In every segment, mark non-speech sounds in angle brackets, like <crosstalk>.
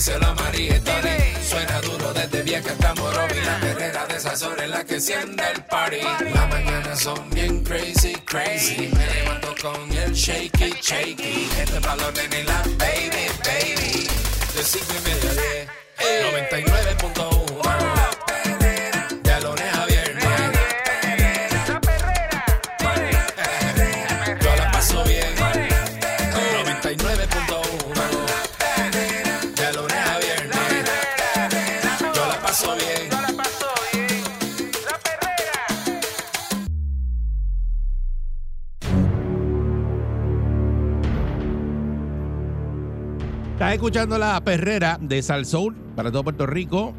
díselo a María. Suena duro desde vieja hasta Morovi. La perrera de esas horas en la que enciende el party. Las mañanas son bien crazy, crazy. Me levanto con el shaky, shaky. Este balón en la baby, baby. De cinco y media a diez. 99.1 Estás escuchando la perrera de Salsoul para todo Puerto Rico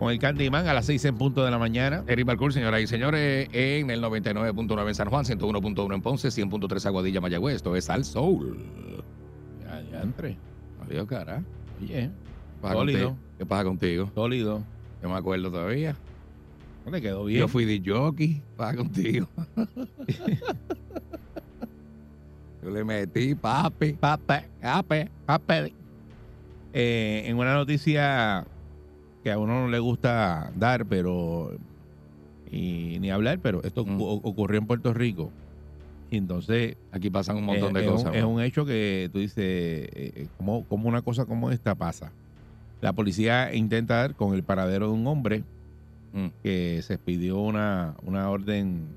con el Candyman a las 6 en punto de la mañana. Eric Balcour, señoras y señores, en el 99.9 en San Juan, 101.1 en Ponce, 100.3 Aguadilla, Mayagüez. Esto es Al Soul. Ya, ya entré. Adiós, cara. Oye, ¿Qué pasa Sólido. contigo? ¿Qué pasa contigo? sólido. Yo me acuerdo todavía. ¿No te quedó bien? Yo fui de jockey. ¿Qué pasa contigo? <laughs> Yo le metí papi. Pape, pape, pape. Eh, en una noticia que a uno no le gusta dar, pero y ni hablar, pero esto Mm. ocu- ocurrió en Puerto Rico. Y entonces Aquí pasan un montón Eh, de es cosas. Un, es un hecho que tú dices, eh, eh, ¿cómo, cómo una cosa como esta pasa? La policía intenta dar con el paradero de un hombre Mm. que se expidió una, una orden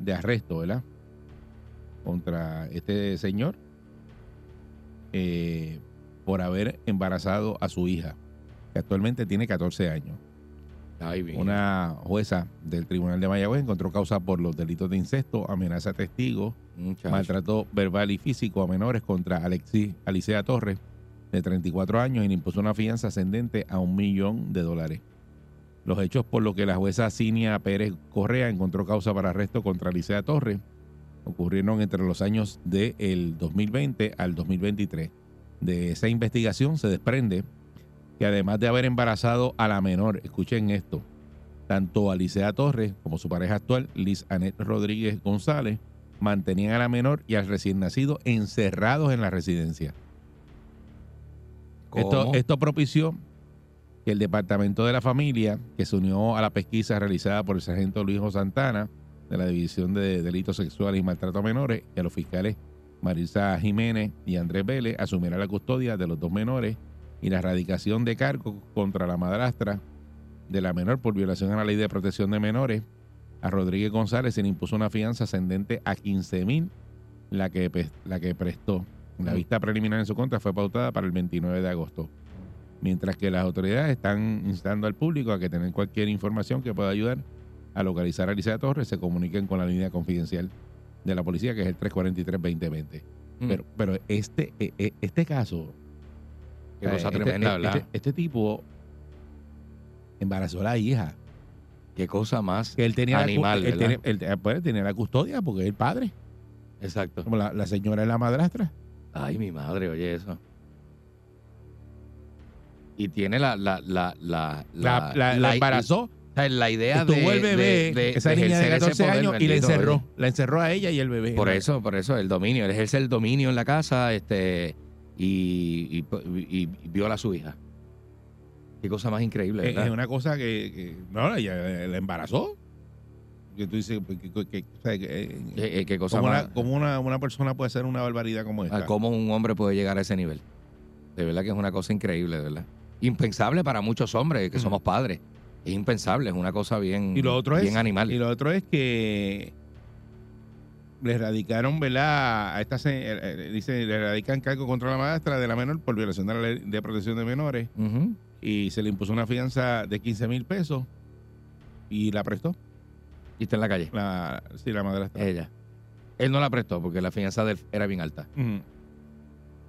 de arresto, ¿verdad? Contra este señor eh, por haber embarazado a su hija, que actualmente tiene 14 años. Ay. Una jueza del Tribunal de Mayagüez encontró causa por los delitos de incesto, amenaza a testigos, Muchacho. maltrato verbal y físico a menores contra Alexis Alicea Torres, de 34 años, y le impuso una fianza ascendente a un millón de dólares. Los hechos por los que la jueza Cinia Pérez Correa encontró causa para arresto contra Alicea Torres ocurrieron entre los años del 2020 al 2023. De esa investigación se desprende que además de haber embarazado a la menor, escuchen esto, tanto Alicea Torres como su pareja actual, Liz Anet Rodríguez González, mantenían a la menor y al recién nacido encerrados en la residencia. Esto propició que el Departamento de la Familia, que se unió a la pesquisa realizada por el sargento Luis Santana de la División de Delitos Sexuales y Maltrato a Menores, y a los fiscales Marisa Jiménez y Andrés Vélez, asumiera la custodia de los dos menores y la erradicación de cargos contra la madrastra de la menor por violación a la ley de protección de menores. A Rodríguez González se le impuso una fianza ascendente a 15 mil, la que, la que prestó. La vista preliminar en su contra fue pautada para el 29 de agosto. Mientras que las autoridades están instando al público a que tengan cualquier información que pueda ayudar a localizar a Alicia Torres, se comuniquen con la línea confidencial de la policía, que es el 343-2020. Mm. Pero, pero este, eh, eh, este caso, Qué cosa este- tremenda, este, este- este tipo embarazó a la hija. Qué cosa más Que él tenía, animal, la, él tenía, él, pues, tenía la custodia porque es el padre. Exacto. Como la, la señora es la madrastra. Ay, mi madre, oye eso. Y tiene la la la la La, la- la embarazó. O sea, la idea de el bebé, de- de- esa de niña de ejercer ese 14 poder, años, y la encerró. La encerró a ella y el bebé. Por eso, por eso, el dominio, él ejerce el dominio en la casa, este, y, y, y- y viola a su hija. Qué cosa más increíble, Es, ¿verdad? es una cosa que, que- no, ella la embarazó. Que tú dices, que, eh, Eh, eh, qué cosa ¿cómo, más. una, cómo una, una persona puede hacer una barbaridad como a esta? cómo un hombre puede llegar a ese nivel. De verdad que es una cosa increíble, de verdad. Impensable para muchos hombres que somos padres. Es impensable, es una cosa bien, Y lo otro bien es, animal. Y lo otro es que le erradicaron, ¿verdad? A esta, eh, eh, dice, le erradican cargo contra la maestra de la menor por violación de la ley de protección de menores y se le impuso una fianza de 15 mil pesos y la prestó, Y está en la calle. la, sí, la madrastra. Ella. Él no la prestó porque la fianza de él era bien alta. Ujú.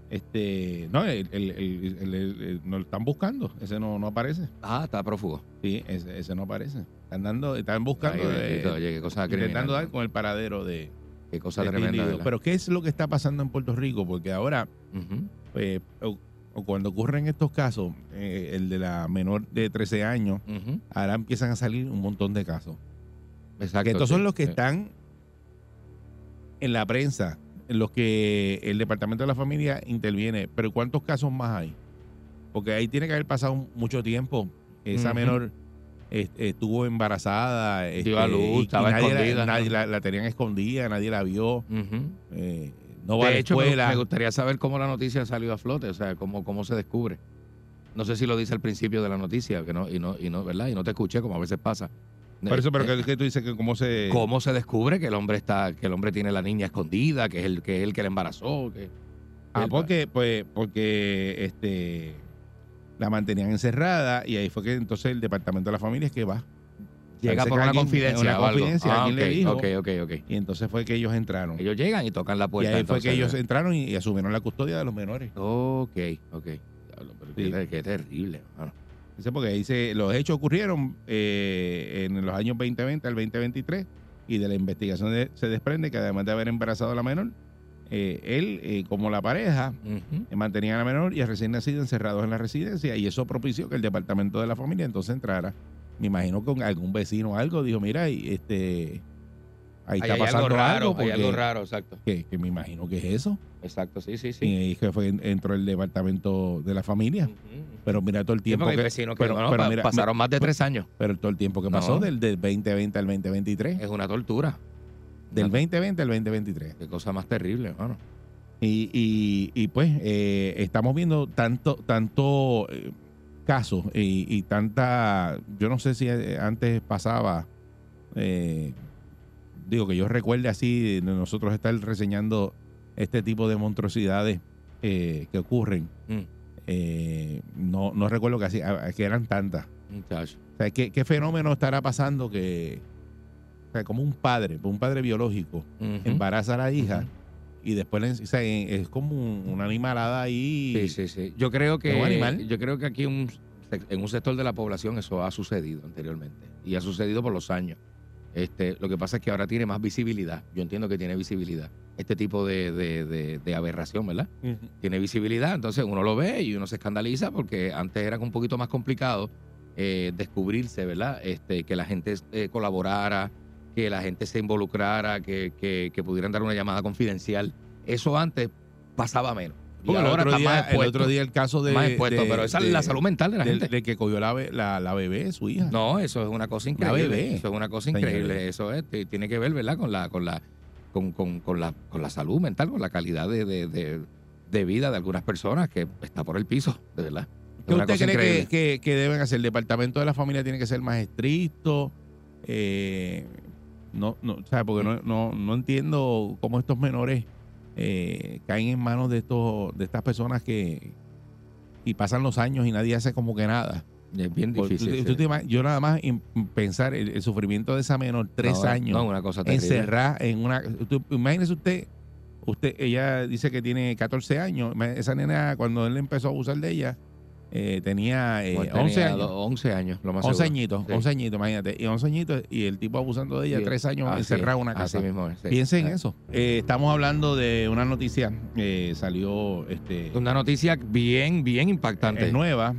Este, no, el, el, el- el- el- el- no lo están buscando, ese no, no aparece. Ah, está prófugo. Sí, ese, ese no aparece. Están dando, están buscando, Ay, eh, oye, qué cosa intentando dar con el paradero de, Qué cosa de este tremenda. Pero ¿qué es lo que está pasando en Puerto Rico? Porque ahora, pues, o, o cuando ocurren estos casos, eh, el de la menor de 13 años, ahora empiezan a salir un montón de casos. Exacto. que estos sí, son los que sí. están en la prensa, en los que el Departamento de la Familia interviene. Pero ¿cuántos casos más hay? Porque ahí tiene que haber pasado mucho tiempo. Esa menor eh, estuvo embarazada. Dio a este, luz, estaba nadie la- nadie la, la tenían escondida, nadie la vio. Eh, no va a De la hecho, me, escuela. me gustaría saber cómo la noticia salió a flote, o sea, cómo, cómo se descubre. No sé si lo dice al principio de la noticia, que no, y no, y no, ¿verdad? Y no te escuché, como a veces pasa. Por eso, pero Eh, que, que tú dices que cómo se... ¿Cómo se descubre que el hombre está, que el hombre tiene la niña escondida, que es el que es el que la embarazó? Que, Ah, el- porque, pues, porque este la mantenían encerrada y ahí fue que entonces el Departamento de la Familia es que va. llega Parece por una alguien- confidencia una Ah, alguien le dijo. ok, ok, ok. Y entonces fue que ellos entraron. Ellos llegan y tocan la y puerta. ahí fue que ellos entraron y, y asumieron la custodia de los menores. Ok, ok. Diablo, pero Sí. qué, qué terrible. mano. Dice, porque se- los hechos ocurrieron eh, en los años 2020 al 2023 y de la investigación de- se desprende que además de haber embarazado a la menor, eh, él, eh, como la pareja, Ujú. mantenían a la menor y al recién nacido encerrados en la residencia y eso propició que el departamento de la familia entonces entrara. Me imagino que algún vecino o algo dijo, mira, este ahí está Ahí pasando algo raro, algo hay algo porque- raro, exacto. que, que me imagino que es eso. Exacto, sí, sí, sí. Y ahí que fue entró el departamento de la familia. Pero mira todo el Sí, tiempo hay que vecinos que pero, pero mira, pasaron más de tres años. pero todo el tiempo que No. pasó del, del 2020 al 2023, Es una tortura. del Una- 2020 al 2023. Qué cosa más terrible, hermano. Y, y, y, pues eh, estamos viendo tanto, tanto eh, casos y, y tanta, yo no sé si eh, antes pasaba, eh, digo que yo recuerde así de nosotros estar reseñando este tipo de monstruosidades eh, que ocurren. Mm, Eh, no, no recuerdo que, así, que eran tantas. muchacho. O sea, ¿qué, qué fenómeno estará pasando que, o sea, como un padre, un padre biológico, embaraza a la hija y después le- o sea, es como un- una animalada ahí. Sí, sí, sí. Yo creo que yo creo que aquí un, en un sector de la población eso ha sucedido anteriormente y ha sucedido por los años. Este, lo que pasa es que ahora tiene más visibilidad. Yo entiendo que tiene visibilidad. Este tipo de, de- de- de aberración, ¿verdad? Tiene visibilidad. Entonces uno lo ve y uno se escandaliza porque antes era un poquito más complicado eh, descubrirse, ¿verdad? Este, que la gente eh, colaborara, que la gente se involucrara, que, que- que pudieran dar una llamada confidencial. Eso antes pasaba menos. Porque el, otro día, el expuesto. otro día el caso de. más expuesto, de- pero esa de- es la salud mental de la gente. del que cogió la, la, la bebé, su hija. No, eso es una cosa increíble. bebé. Eso es una cosa increíble. Eso es, tiene que ver, ¿verdad? Con la, con la, con, con- con la, con la salud mental, con la calidad de, de- de- de vida de algunas personas que está por el piso, de verdad. ¿Qué usted cree que, increíble. que- que deben hacer? ¿El departamento de la familia tiene que ser más estricto? Eh, no, no, o sea, porque no, no, no entiendo cómo estos menores eh, caen en manos de estos de estas personas que y pasan los años y nadie hace como que nada. Es bien difícil. tú- sí. tú te ima- yo nada más en pensar el, el sufrimiento de esa menor, tres No, años, No, una cosa encerrada en una... tú- imagínese usted, usted, ella dice que tiene 14 años, esa nena cuando él empezó a abusar de ella, eh, tenía, eh, Pues 11 tenía años. do- 11 años, lo más 11 seguro. añitos, Sí. 11 añitos, imagínate. Y 11 añitos y el tipo abusando de ella, Sí. tres años Así encerrado en una casa. Así mismo. Piensen en Ah. eso. Eh, estamos hablando de una noticia que salió, este, Una noticia bien, bien impactante. nueva,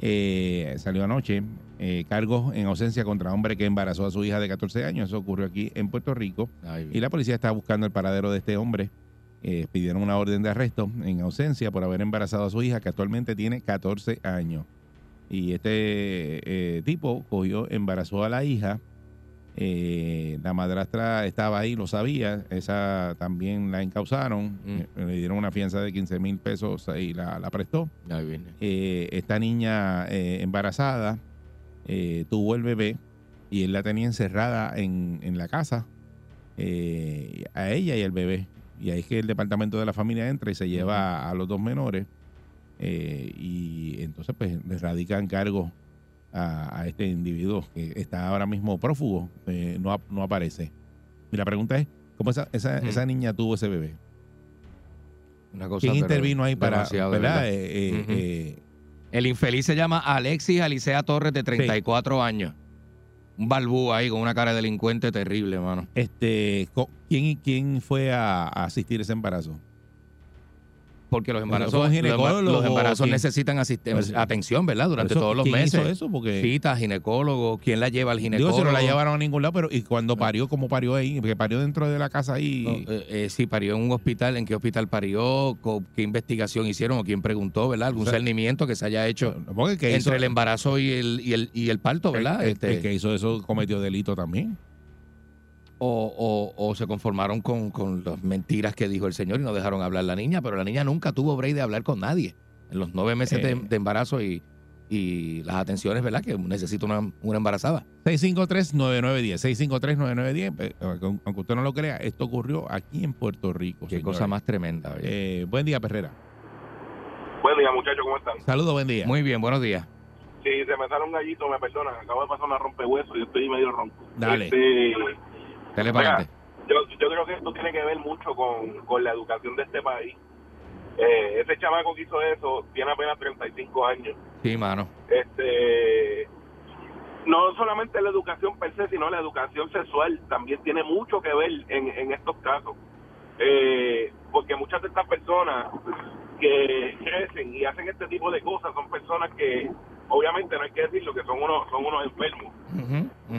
eh, salió anoche. eh, cargos en ausencia contra hombre que embarazó a su hija de 14 años. Eso ocurrió aquí en Puerto Rico. Ay, Y la policía está buscando el paradero de este hombre. Eh, pidieron una orden de arresto en ausencia por haber embarazado a su hija, que actualmente tiene 14 años. Y este eh, tipo cogió, embarazó a la hija. Eh, la madrastra estaba ahí, lo sabía. Esa también la encausaron. Mm. Le dieron una fianza de 15 mil pesos y la, la prestó. Ahí viene. Eh, esta niña eh, embarazada tuvo el bebé y él la tenía encerrada en, en la casa, a ella y al bebé. Y ahí es que el departamento de la familia entra y se lleva a los dos menores eh, y entonces pues le radican cargos a, a este individuo que está ahora mismo prófugo, eh, no, no aparece. Y la pregunta es, ¿cómo esa, esa, esa niña tuvo ese bebé? Una cosa, ¿Quién intervino ahí para, ¿verdad? verdad. Eh, El infeliz se llama Alexis Alicea Torres, de 34 años. Un balbú ahí con una cara de delincuente terrible, mano. Este, ¿quién, ¿Quién fue a, a asistir ese embarazo? Porque los embarazos, ¿Fue un los, embarazos necesitan asisten- Pues, atención, ¿verdad? Durante eso, todos los ¿quién meses. hizo eso? Porque Cita, ginecólogo, ¿quién la lleva al digo, ginecólogo? si no la llevaron a ningún lado, pero y cuando parió, ¿cómo parió ahí? Porque parió dentro de la casa ahí. No, eh, eh, sí, parió en un hospital, ¿en qué hospital parió? ¿Qué investigación hicieron o quién preguntó, verdad? Algún O sea, cernimiento que se haya hecho entre hizo- el embarazo y el, y el, y el parto, ¿verdad? El- Este, el que hizo eso cometió delito también. O, o- o se conformaron con, con las mentiras que dijo el señor y no dejaron hablar la niña, pero la niña nunca tuvo break de hablar con nadie en los nueve meses de, Eh. de embarazo y, y las atenciones, ¿verdad? Que necesita una, una embarazada. 653-9910. 653-9910. Eh, Aunque usted no lo crea, esto ocurrió aquí en Puerto Rico. Qué señores. cosa más tremenda. Eh, buen día, Perrera. Buen día, muchachos, ¿cómo están? Saludos, buen día. Muy bien, buenos días. Si se me sale un gallito, me perdonan. Acabo de pasar una rompehueso y estoy medio ronco. Dale. Este, Dale para Mira, adelante. yo, yo creo que esto tiene que ver mucho con, con la educación de este país. Eh, ese chamaco que hizo eso tiene apenas 35 años. Sí, mano. Este, no solamente la educación per se, sino la educación sexual también tiene mucho que ver en, en estos casos. Eh, porque muchas de estas personas que crecen y hacen este tipo de cosas son personas que, obviamente no hay que decirlo, que son unos, son unos enfermos.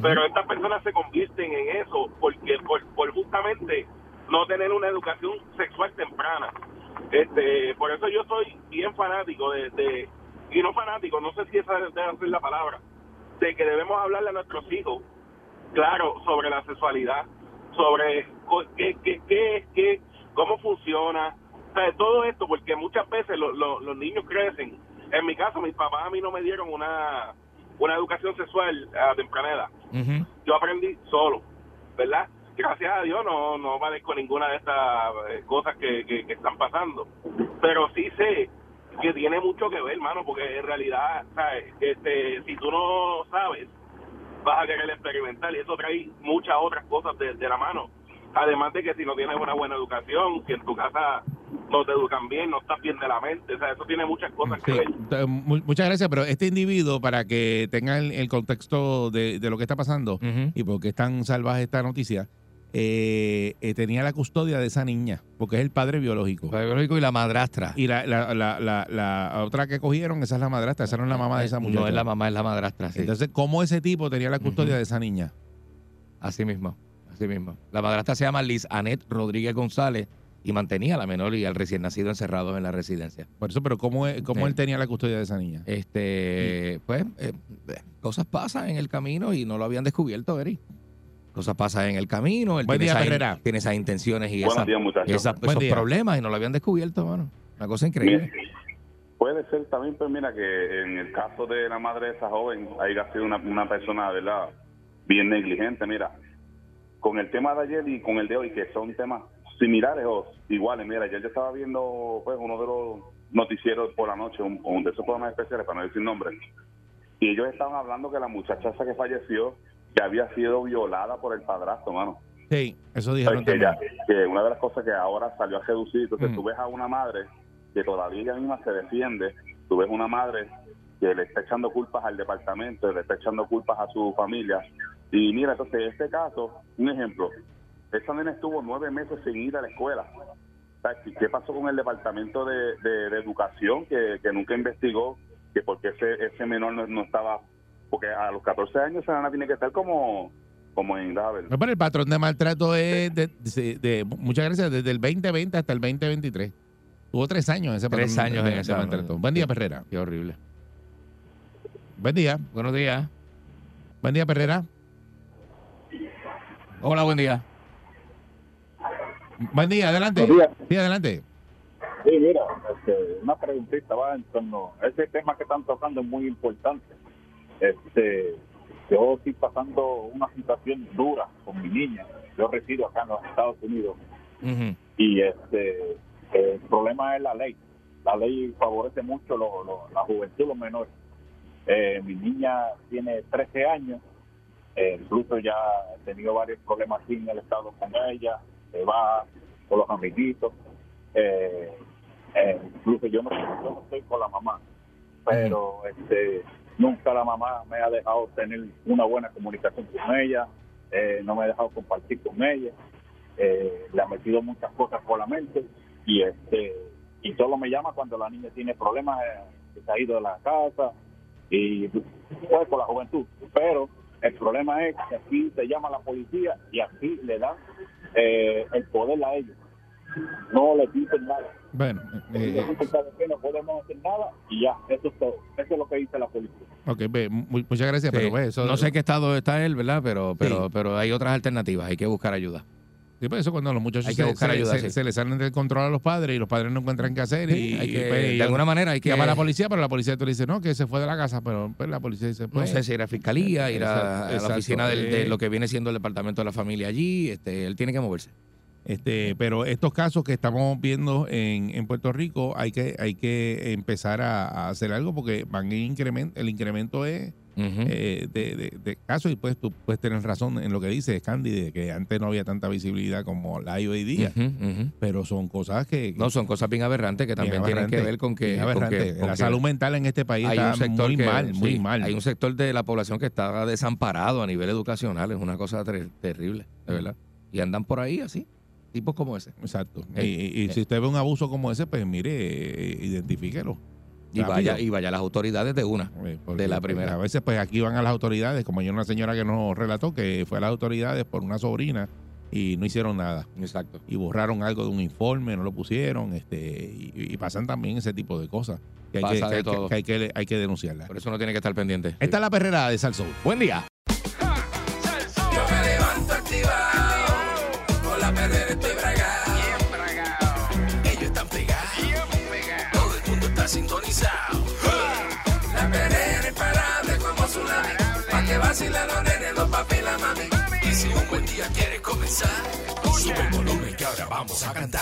Pero estas personas se convierten en eso porque por, por justamente no tener una educación sexual temprana. Este, por eso yo soy bien fanático de, de y no fanático, no sé si esa debe ser la palabra, de que debemos hablarle a nuestros hijos, claro, sobre la sexualidad, sobre qué, qué, qué es, qué, cómo funciona, o sea, todo esto, porque muchas veces lo- lo- los niños crecen. En mi caso, mis papás a mí no me dieron una, una educación sexual a temprana edad yo aprendí solo, ¿verdad? Gracias a Dios no, no padezco ninguna de estas eh, cosas que, que, que están pasando, pero sí sé que tiene mucho que ver, hermano, porque en realidad, ¿sabes? Este, si tú no sabes, vas a querer experimentar y eso trae muchas otras cosas de, de la mano. Además de que si no tienes una buena educación, si en tu casa no te educan bien, no estás bien de la mente, o sea, eso tiene muchas cosas que ver. muchas gracias, pero este individuo, para que tenga el, el contexto de, de lo que está pasando y por qué es tan salvaje esta noticia, eh, eh, tenía la custodia de esa niña, porque es el padre biológico. Padre biológico y la madrastra. Y la, la, la, la, la otra que cogieron, esa es la madrastra, esa no es la mamá de esa muchacha. No es la mamá, es la madrastra, sí. Entonces, ¿cómo ese tipo tenía la custodia de esa niña? Así mismo, así mismo. La madrastra se llama Liz Anet Rodríguez González y mantenía a la menor y al recién nacido encerrados en la residencia. Por eso, pero ¿cómo, es- cómo Sí. él tenía la custodia de esa niña? Este, pues, eh, eh, cosas pasan en el camino y no lo habían descubierto, Eri. Cosas pasan en el camino, él Buen tiene, día, tiene esas intenciones y esas, días, esas- esos día. problemas y no lo habían descubierto, mano. Una cosa increíble. Puede ser también, pues mira, que en el caso de la madre de esa joven haya sido una, una persona, ¿verdad? Bien negligente, mira. Con el tema de ayer y con el de hoy, que son temas similares o iguales, mira, ayer yo estaba viendo pues uno de los noticieros por la noche, un, un de esos programas especiales, para no decir nombres, y ellos estaban hablando que la muchacha esa que falleció, que había sido violada por el padrastro, mano. Sí, eso dijeron Pues que, también. ella- que una de las cosas que ahora salió a reducir, entonces Mm. tú ves a una madre que todavía ella misma se defiende, tú ves una madre que le está echando culpas al departamento, le está echando culpas a su familia. Y mira, entonces, en este caso, un ejemplo, esa nena estuvo nueve meses sin ir a la escuela. ¿qué- ¿Qué pasó con el departamento de, de- de educación que, que nunca investigó que porque ese, ese menor no, no estaba, porque a los 14 años esa nena tiene que estar como, como en, ver, No, pero el patrón de maltrato es de, de- de- muchas gracias, desde el 2020 hasta el 2023. Tuvo tres años ese patrón Tres años en esa- maltrato. Buen día, Perrera. Qué horrible. Buen día. Buenos días. Buen día, Perrera. Hola, buen día. Buen día, adelante. Buenos días. Sí, adelante. Sí, mira, este, una preguntita va en torno a ese tema que están tocando es muy importante. Este, yo estoy pasando una situación dura con mi niña. Yo resido acá en los Estados Unidos y este el problema es la ley. La ley favorece mucho lo- lo- la juventud, los menores. Eh, mi niña tiene 13 años, eh, incluso ya he tenido varios problemas aquí en el estado con ella, se va con los amiguitos, eh, eh, incluso yo no, yo no estoy con la mamá, pero este nunca la mamá me ha dejado tener una buena comunicación con ella, eh, no me ha dejado compartir con ella, eh, le ha metido muchas cosas por la mente y este y solo me llama cuando la niña tiene problemas, eh, que se ha ido de la casa y pues por la juventud. Pero el problema es que aquí se llama la policía y aquí le dan eh, el poder a ellos. No le dicen nada. Bueno, eh, Le dicen, "¿Sabe qué? no podemos hacer nada y ya, eso es todo. Eso es lo que dice la policía. ok, ve, muchas gracias, Sí. pero eso, no sé qué estado está él, ¿verdad? Pero, pero, pero hay otras alternativas, hay que buscar ayuda. Sí, pues eso cuando los muchachos Hay que se, buscar se- ayuda, se- sí. se le salen del control a los padres y los padres no encuentran qué hacer y, hay que- pues, de alguna manera hay que llama a la policía, pero la policía tú le dices, no, que se fue de la casa, pero pues, la policía dice, No pues, sé si ir a fiscalía, ir a, la oficina del- de Eh, lo que viene siendo el departamento de la familia allí. Este, él tiene que moverse. Este, pero estos casos que estamos viendo en, en Puerto Rico hay que hay que empezar a, a hacer algo porque van en incremento, el incremento es Eh, de, de- de casos y pues tú puedes tener razón en lo que dices, Candy, de que antes no había tanta visibilidad como la hay hoy día, pero son cosas que... No, son cosas bien aberrantes que también tienen que ver con que, bien con que- aberrantes. con la salud mental en este país hay está un sector muy que- mal, muy sí, mal. Hay un sector de la población que está desamparado a nivel educacional. Es una cosa ter- terrible, de verdad. Y andan por ahí así, tipos como ese. Exacto. Eh, y y eh. si usted ve un abuso como ese, pues mire, identifíquelo. Y vaya, y vaya a las autoridades de una. Porque, De la primera. A veces, pues aquí van a las autoridades, como hay una señora que nos relató que fue a las autoridades por una sobrina y no hicieron nada. Exacto. Y borraron algo de un informe, no lo pusieron, este y, y pasan también ese tipo de cosas. Que hay, que, Pasa que de hay que- todo. que hay que, hay que denunciarla. Por eso uno tiene que estar pendiente. Esta es la perrera de Salsoul. Buen día. Vacilen los nenes, los papi la mami. Y si un buen día quieres comenzar, sube el volumen que ahora vamos a cantar.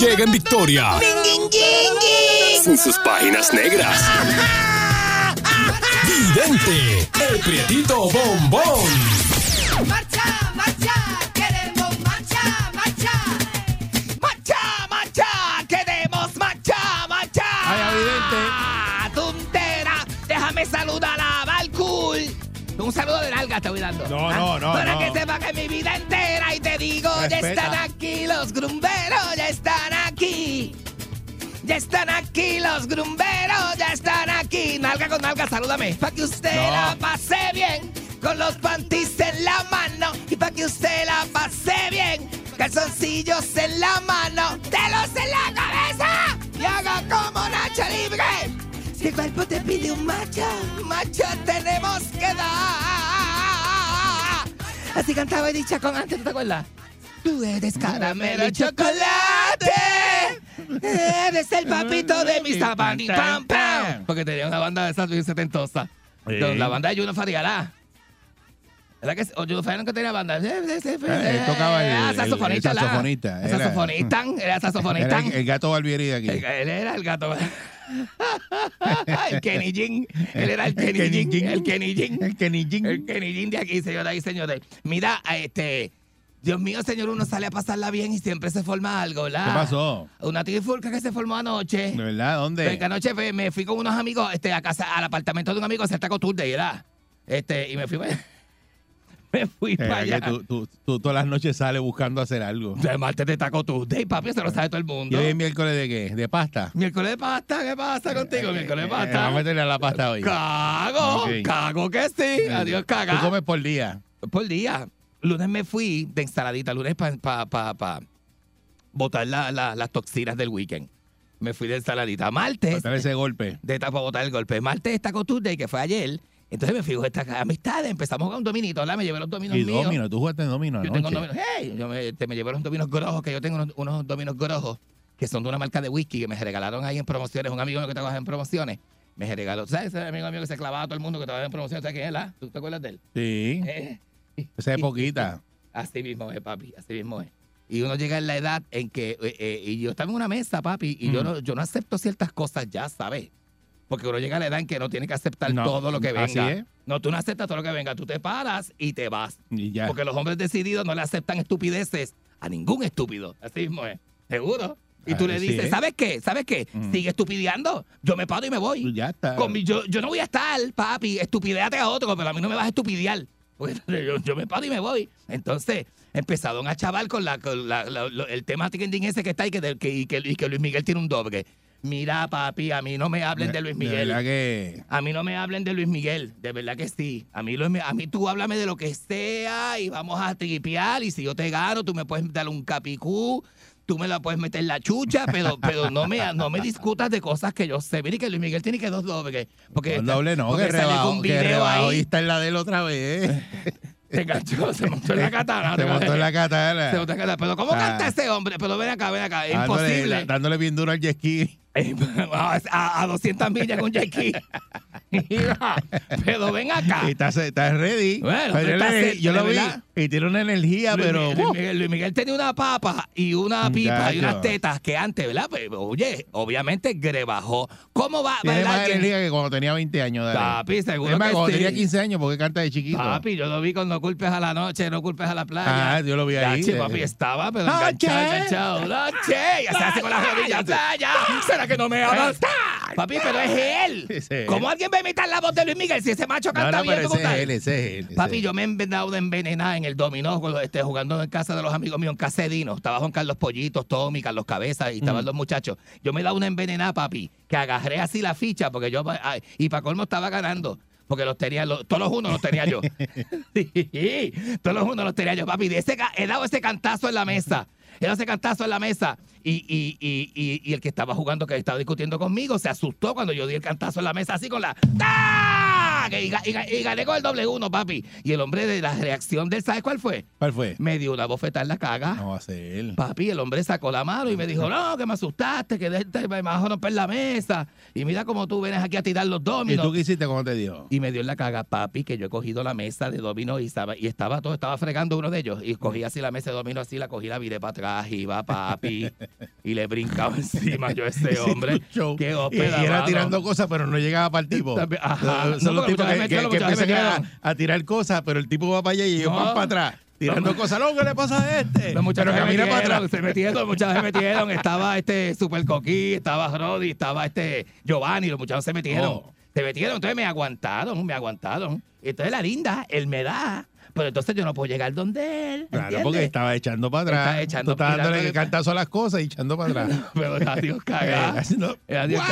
Llega en victoria. Sin sus páginas negras. Vidente, el prietito bombón. Marcha, marcha, queremos marcha, marcha. Marcha, marcha, queremos marcha, marcha. Ay, evidente. Tuntera, déjame saludar a Balcool. Un saludo de nalga te voy dando. No, ¿ah? no, no, Para no. que sepa que mi vida entera digo, ya están aquí los grumberos, ya están aquí. Ya están aquí los grumberos, ya están aquí. Nalga con nalga, salúdame. Para que usted No. la pase bien, con los panties en la mano. Y para que usted la pase bien, calzoncillos en la mano, telos en la cabeza. Y haga como Nacha Libre. Si el cuerpo te pide un macho, macho tenemos que dar. Así cantaba y dicha con antes, ¿tú te acuerdas? Tú eres caramelo y chocolate. Eres el papito de mi sabani pam pam. Porque tenía una banda de esas bien setentosa. Sí. La banda de Juno Farialá. ¿Verdad que o Juno Farialá que tenía banda? Eh, él tocaba el- Era saxofonista. el saxofonista, El era- saxofonista. Era saxofonista. Era el, gato Barbieri de aquí. Él él era el gato. El Kenny Jin. Él era el Kenny Kenny Jin. Jin. El Kenny Jin. El Kenny Jin. El Kenny Jin de aquí, señoras y señores. Mira, este. Dios mío, señor, uno sale a pasarla bien y siempre se forma algo, ¿verdad? ¿Qué pasó? Una trifulca que se formó anoche. ¿De verdad? ¿Dónde? Porque anoche me fui con unos amigos este, a casa, al apartamento de un amigo hacer Taco Tuesday, ¿verdad? Este, y me fui, <laughs> me fui Eh, para allá. tú, tú- tú todas las noches sales buscando hacer algo. De martes de Taco Tuesday, papi, eso lo sabe todo el ¿Y mundo. hoy es miércoles de qué? ¿De pasta? Miércoles de pasta, ¿qué pasa contigo? Miércoles de Eh, pasta. vamos a meterle a la pasta hoy. Cago, cago que sí. Adiós, Tú caga. comes por día. Por día. Lunes me fui de ensaladita, lunes para pa, pa, pa botar la- la- las toxinas del weekend. Me fui de ensaladita. Martes, Para ese golpe. de para botar el golpe. Martes está con Tuesday, que fue ayer. Entonces me fui con estas amistades. Empezamos con un dominito, ¿verdad? Me llevé los dominos Y míos. domino, tú jugaste en domino Yo anoche. tengo dominos. Hey, yo me, te me llevé los dominos grojos, que yo tengo unos, unos dominos grojos. que son de una marca de whisky que me regalaron ahí en promociones. Un amigo mío que trabaja en promociones me regaló. ¿Sabes ese amigo mío que se clavaba a todo el mundo que trabaja en promociones? ¿Sabes quién es? la? ¿Tú te acuerdas de él? Sí. Eh, Esa es <laughs> poquita. Así mismo es, papi, así mismo es. Y uno llega en la edad en que, eh, eh, y yo estaba en una mesa, papi, y yo, Mm. no, yo no acepto ciertas cosas ya, ¿sabes? Porque uno llega a la edad en que no tiene que aceptar No, todo lo que así venga. es. No, tú no aceptas todo lo que venga, tú te paras y te vas. Y ya. Porque los hombres decididos no le aceptan estupideces a ningún estúpido. Así mismo es. Seguro. Y tú Ah, le sí dices, es. ¿sabes qué? ¿Sabes qué? Mm. Sigue estupideando. Yo me paro y me voy. Ya está. Con mi- yo, yo no voy a estar, papi, estupideate a otro, pero a mí no me vas a estupidear. <laughs> Yo, yo me paro y me voy. Entonces, empezaron a chaval con, la, con la- la- el tema tiquendín ese que está ahí, que, y, que, y que Luis Miguel tiene un doble. Mira, papi, a mí no me hablen de Luis De Miguel. verdad que. A mí no me hablen de Luis Miguel, de verdad que sí. A mí, a mí tú háblame de lo que sea y vamos a tripear y si yo te gano, tú me puedes dar un capicú, tú me la puedes meter en la chucha, pero, pero no, me, no me discutas de cosas que yo sé. Mire que Luis Miguel tiene que dos dobles. Porque, Un doble no, porque que un que video rebajó y ahí, está en la de él otra vez. <laughs> se enganchó, se montó en la katana. Se montó en la katana. Se montó en la katana. Pero ¿cómo Ah. canta ese hombre? Pero ven acá, ven acá, es Dándole, imposible. dándole bien duro al jet ski. <laughs> a, a 200 millas con. <laughs> Mira, pero ven acá. Y está, está ready. Bueno, Pero set, yo lo vi verdad. y tiene una energía, Luis, pero. Miguel, Luis ¡uh! Miguel- Luis Miguel tenía una papa y una pipa y unas tetas que antes, ¿verdad? Pero, oye, obviamente grebajó. ¿Cómo va a tiene más alguien? energía que cuando tenía 20 años. dale. Papi, seguro Es más, que cuando sí. tenía 15 años, porque canta de chiquito. Papi, yo lo vi con No culpes a la noche, No culpes a la playa. Ah, yo lo vi ahí. Yache, papi, estaba, pero Noche. enganchado, enganchado. Noche. Ya se hace con las <laughs> rodillas. Playa. ¿Será que no me amas? Papi, pero es él. Es ¿Cómo alguien va a imitar la voz de Luis Miguel si ese macho No, canta no, bien pero como ese tal? él, ese es él. ese Papi, yo me he envenenado de envenenar en el dominó este, jugando en casa de los amigos míos en Casedino. Estaba Juan Carlos Pollitos, Tommy, Carlos Cabeza y estaban los muchachos. Yo me he dado una envenenada, papi, que agarré así la ficha porque yo, ay, y para colmo estaba ganando. Porque los tenía, los- todos los unos los tenía yo. <laughs> Sí, todos los unos los tenía yo, papi. De ese, he dado ese cantazo en la mesa. Dado ese cantazo en la mesa. Y, y, y, y, y el que estaba jugando, que estaba discutiendo conmigo, se asustó cuando yo di el cantazo en la mesa, así con la. Y, ga- y ga- y gané con el doble uno, papi. Y el hombre de la reacción de él, ¿sabes cuál fue? ¿Cuál fue? Me dio una bofetada en la caga. No va a ser él. Papi, el hombre sacó la mano y me dijo, no, que me asustaste, que te- me vas a romper la mesa. Y mira cómo tú vienes aquí a tirar los ¿Y dominos. tú qué hiciste cuando te dio? Y me dio en la caga, papi, que yo he cogido la mesa de dominó y estaba, y estaba todo, estaba fregando uno de ellos. Y cogí así la mesa de dominó, así la cogí, la viré para atrás, iba papi. y le brincaba encima yo a <laughs> ese hombre. Qué y, y era tirando cosas, pero no llegaba para el tipo. Ajá. Son No, los tipos que, que- que empiezan a, tirar cosas, pero el tipo va para allá y ellos No. van para atrás. Tirando cosas. No, ¿qué le pasa a este? Los muchachos pero se camina para metieron, atrás. se metieron, muchachos se metieron. <laughs> Estaba este Super Coquí, estaba Rodi, estaba este Giovanni, los muchachos se metieron. Oh. Se metieron, entonces me aguantaron, me aguantaron. Entonces la linda, él me da, pero entonces yo no puedo llegar donde él. Claro, ¿entiendes? porque estaba echando para atrás. Estaba echando- Tú dándole cantazo a las cosas y echando para atrás. <laughs> Pero adiós. <laughs> Eh, haciendo- Eh, adiós,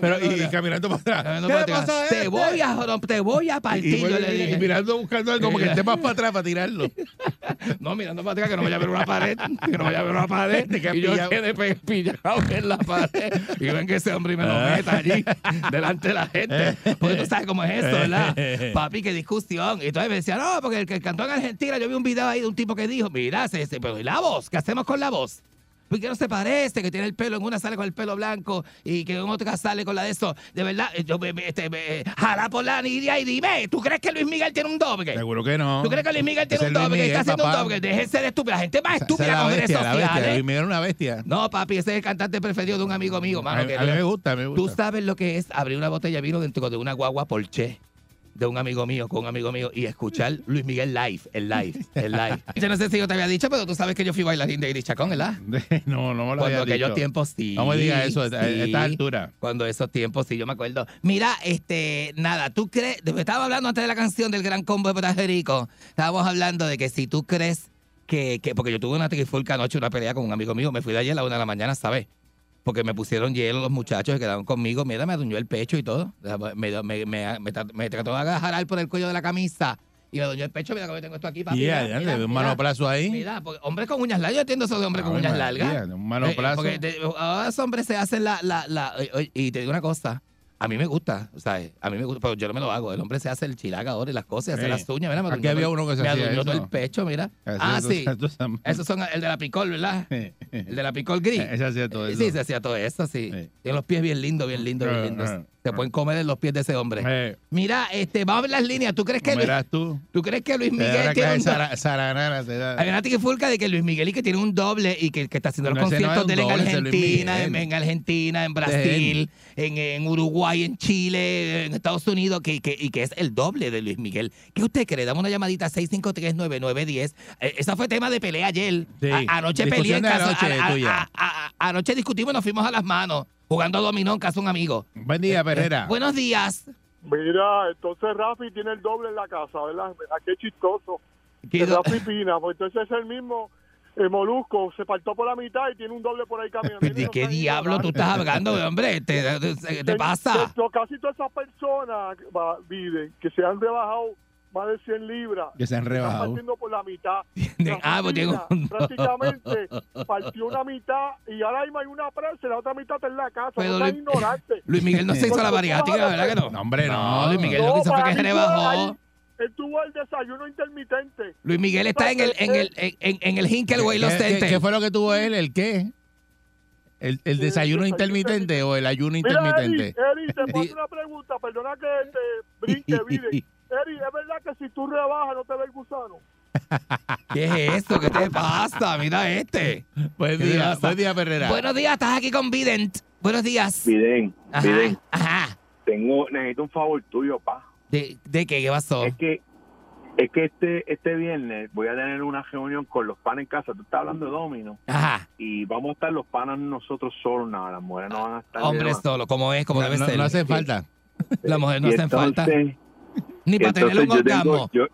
pero- caminando y caminando para atrás. Caminando ¿Qué para le atrás. pasa a Te este? voy a te voy a partir, Y, yo mirando, buscando algo, porque esté más para atrás para tirarlo. <laughs> No, mirando para atrás que no vaya a ver una pared, que no vaya a ver una pared. Y yo quedé pillado en la pared. Y ven que ese hombre me lo Ah. meta allí, delante de la gente. Porque tú sabes cómo es eso, ¿verdad? Papi, qué discusión. Y entonces me decía, no, porque el que cantó en Argentina, yo vi un video ahí de un tipo que dijo, mira, se, se- pero ¿y la voz? ¿Qué hacemos con la voz? Porque no se parece, que tiene el pelo, en una sale con el pelo blanco y que en otra sale con la de eso. De verdad, eh, yo me, este, me- jala por la nidia y dime, ¿tú crees que Luis Miguel tiene un doble? Seguro que no. ¿Tú crees que Luis Miguel tiene un es doble? Está haciendo un doble. Déjense de estúpida. La gente más estúpida es con redes sociales. Luis Miguel era una bestia. No, papi, ese es el cantante preferido de un amigo mío, a, mano. mí- que a mí me gusta, me Tú gusta. sabes lo que es abrir una botella de vino dentro de una guagua Porsche de un amigo mío con un amigo mío y escuchar Luis Miguel live, el live, el live. <laughs> Yo no sé si yo te había dicho, pero tú sabes que yo fui bailarín de Iris Chacón, ¿verdad? <laughs> no, no me lo Cuando había aquellos dicho. tiempos sí. No me digas eso a esta altura. Cuando esos tiempos, sí, yo me acuerdo. Mira, este, nada, tú crees, estaba hablando antes de la canción del Gran Combo de Puerto Rico, estábamos hablando de que si tú crees que, que porque yo tuve una trifulca anoche, una pelea con un amigo mío, me fui de ayer a la una de la mañana, ¿sabes? Porque me pusieron hielo los muchachos que quedaron conmigo, mira, me aduñó el pecho y todo. Me, me, me, me me trató de agarrar por el cuello de la camisa y me aduñó el pecho, mira que tengo esto aquí, papi. Y mira, mira, un manoplazo ahí. Mira, porque hombre con uñas largas, yo entiendo eso de hombre con uñas largas. Un manoplazo. Eh, porque de- ahora los hombres se hacen la, la, la- eh, eh, y te digo una cosa, A mí me gusta, o sea, a mí me gusta, pero yo no me lo hago. El hombre se hace el chilaca ahora y las cosas, se hace las uñas. Mira, me Aquí había uno que se me hacía todo el pecho, mira. Ah, sí. <laughs> eso- eso- Esos son el de la picol, ¿verdad? <laughs> El de la picol gris. Ese hacía todo eso. Sí, se hacía todo eso, sí. Tiene los pies bien lindos, bien lindos, bien lindos. Se ah. pueden comer en los pies de ese hombre. Eh, Mira, este, vamos a ver las líneas. ¿Tú crees que ¿cómo Luis, eras tú? ¿tú crees que Luis Te da Miguel tiene un de do- sara- saranara, te da. Hay una de que Luis Miguel y que tiene un doble y que, que está haciendo los no conciertos de él en doble, Argentina, en, Argentina, en Brasil, en, en Uruguay, en Chile, en Estados Unidos, que, que- y que es el doble de Luis Miguel. ¿Qué usted cree? Dame una llamadita 6539910. Eh, esa fue tema de pelea ayer. Sí. A- anoche peleé anoche a- anoche discutimos y nos fuimos a las manos jugando dominó en casa de un amigo. Buen día, Perrera. Buenos días. Mira, entonces Rafi tiene el doble en la casa, ¿verdad? Mira, qué chistoso. ¿Qué Rafi Pina, pues entonces es el mismo el Molusco, se partó por la mitad y tiene un doble por ahí caminando. <laughs> ¿De qué diablo tú estás hablando, <laughs> hombre? ¿Te, te- te- te pasa? Casi todas esas personas viven, que se han rebajado más de 100 libras. Que se han Están rebajado. partiendo por la mitad. <laughs> Ah, pues tengo un- prácticamente partió una mitad y ahora mismo hay una presa y la otra mitad está en la casa. Pero no seas Luis- ignorante. Luis Miguel no se hizo la bariátrica, ¿verdad que no? No, hombre, no. Luis Miguel lo que hizo fue para que mí rebajó. Él tuvo el desayuno intermitente. Luis Miguel está en el, en el, en, en- en el Hinkelway Los ¿Qué, qué- fue lo que tuvo él? ¿El qué? ¿El, el desayuno intermitente o el ayuno Mira, Eri, intermitente? Eri, te puedo hacer una pregunta, perdona que te brinque, <laughs> mire. Eri, ¿es verdad que si tú rebajas no te ve el gusano? <laughs> ¿Qué es esto? ¿Qué te pasa? Mira este. Buen ¿Qué te día, buen día, Perrera. Buenos días, estás aquí con Vident. Buenos días. Piden, Ajá, piden. ajá. Tengo, necesito un favor tuyo, pa. ¿De, de qué? ¿Qué pasó? Es que, es que este, este viernes voy a tener una reunión con los panas en casa. Tú estás hablando de Domino. Ajá. Y vamos a estar los panas nosotros solos, nada, las mujeres no van a estar. Hombre demás. solo, como es, como No, debe no- ser. no hace falta. Las mujeres no Y hacen falta. Ni para tener un entonces yo tengo- orgasmo. yo-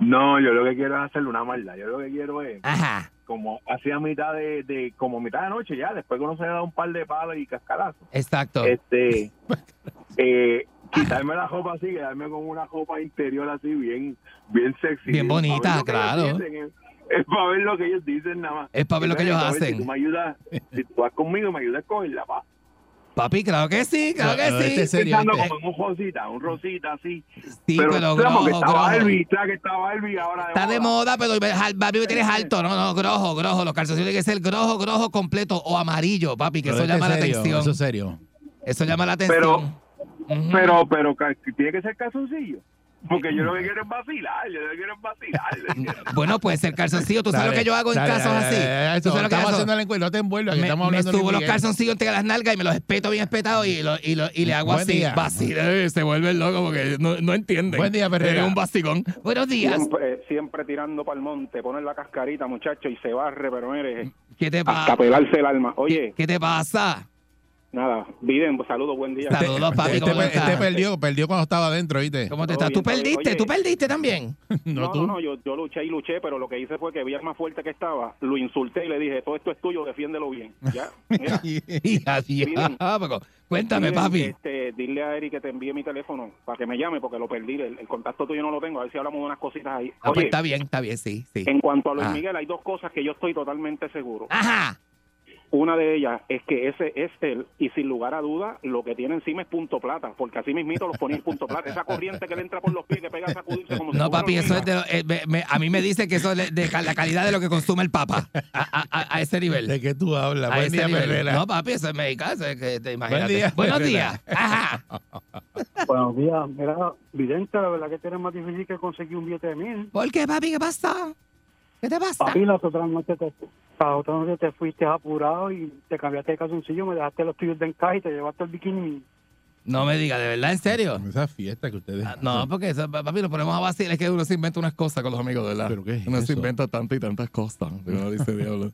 no, yo lo que quiero es hacerle una maldad. Yo lo que quiero es, Ajá. como hacía mitad de, de, como mitad de noche ya, después que uno se da un par de palos y cascarazos. Exacto. este <laughs> eh, quitarme la ropa así, quedarme con una ropa interior así bien bien sexy. Bien bonita, claro. Es, para ver lo que ellos dicen nada más. Es pa' ver lo que ellos hacen. Si tú me ayudas, si tú vas conmigo, me ayudas a cogerla, pa. Papi, claro que sí, claro que No, sí. este es serio, Pensando este. como en un rosita, un rosita así. Sí, pero, claro, grojo, grojo. Barbie, claro que está Barbie ahora. Está de moda, pero papi me tienes alto. No, no, grojo, grojo. Los calzoncillos tienen que ser grojo, grojo completo o amarillo, papi, que Pero eso este llama la serio, atención. Eso es serio. Eso llama la Pero- atención. Ujú. Pero, pero, tiene que ser calzoncillo. Porque yo lo que quiero es vacilar, yo lo que quiero es vacilar. <laughs> Bueno, puede ser calzoncillo. ¿Tú sabes Dale, lo que yo hago en dale, casos dale, así? dale, ¿Tú eso, sabes lo que Estamos haciendo la encuesta, no te envuelvas, Me, estamos me hablando de subo los calzoncillos entre las nalgas y me los espeto bien espetados y, lo- y, lo- y le hago Buen así. eh, <laughs> se vuelve loco porque no, no entienden. Buen día, Perrera. Es un bastigón. Buenos días. Siempre, siempre tirando para el monte, poner la cascarita, muchacho, y se barre, pero mire, ¿Qué te hasta pasa? pelarse el alma. Oye, ¿Qué te pasa? Nada, Biden, saludos, buen día. Saludos, papi. Este, ¿Cómo este estás? perdió, perdió cuando estaba adentro, ¿viste? ¿Cómo te estás? ¿Tú perdiste? Oye. ¿Tú perdiste también? <laughs> No, No, tú. no, no, yo, yo luché y luché, pero lo que hice fue que vi al más fuerte que estaba, lo insulté y le dije, todo esto es tuyo, defiéndelo bien. Ya, mira. <laughs> Y así, Miren. ah, pero Cuéntame, Biden, papi. Este, dile a Eric que te envíe mi teléfono para que me llame porque lo perdí, el, el contacto tuyo no lo tengo, a ver si hablamos de unas cositas ahí. Ah, pues Oye, está bien, está bien, sí, sí. en cuanto a Luis Ah. Miguel, hay dos cosas que yo estoy totalmente seguro. Ajá. Una de ellas es que ese es él, y sin lugar a duda, lo que tiene encima es punto plata, porque así mismito los ponía en punto plata. Esa corriente que le entra por los pies, que pega a sacudirse como No, papi, eso es de, eh, me- me- a mí me dice que eso es de, la calidad de lo que consume el papa. A, a- a- a ese nivel. ¿De qué tú hablas? A Buen ese día, nivel. Perrera. No, papi, eso es mexicano. eso es que te imagínate. día, Buenos días. Ajá. <laughs> Buenos días. Mira, Vidente, la verdad que tienes más difícil que conseguir un billete de mil. ¿Por qué, papi? ¿Qué pasa? ¿Qué te pasa? Papi, la otra noche te, la otra noche te fuiste apurado y te cambiaste de calzoncillo, me dejaste los tuyos de encaje y te llevaste el bikini. No me diga, ¿de verdad? ¿En serio? Esa fiesta que ustedes. Ah, No, porque eso, papi, lo ponemos a vacilar. Es que uno se inventa unas cosas con los amigos, ¿verdad? ¿Pero qué es uno se eso? inventa tantas y tantas cosas. Uno dice, <laughs> diablo.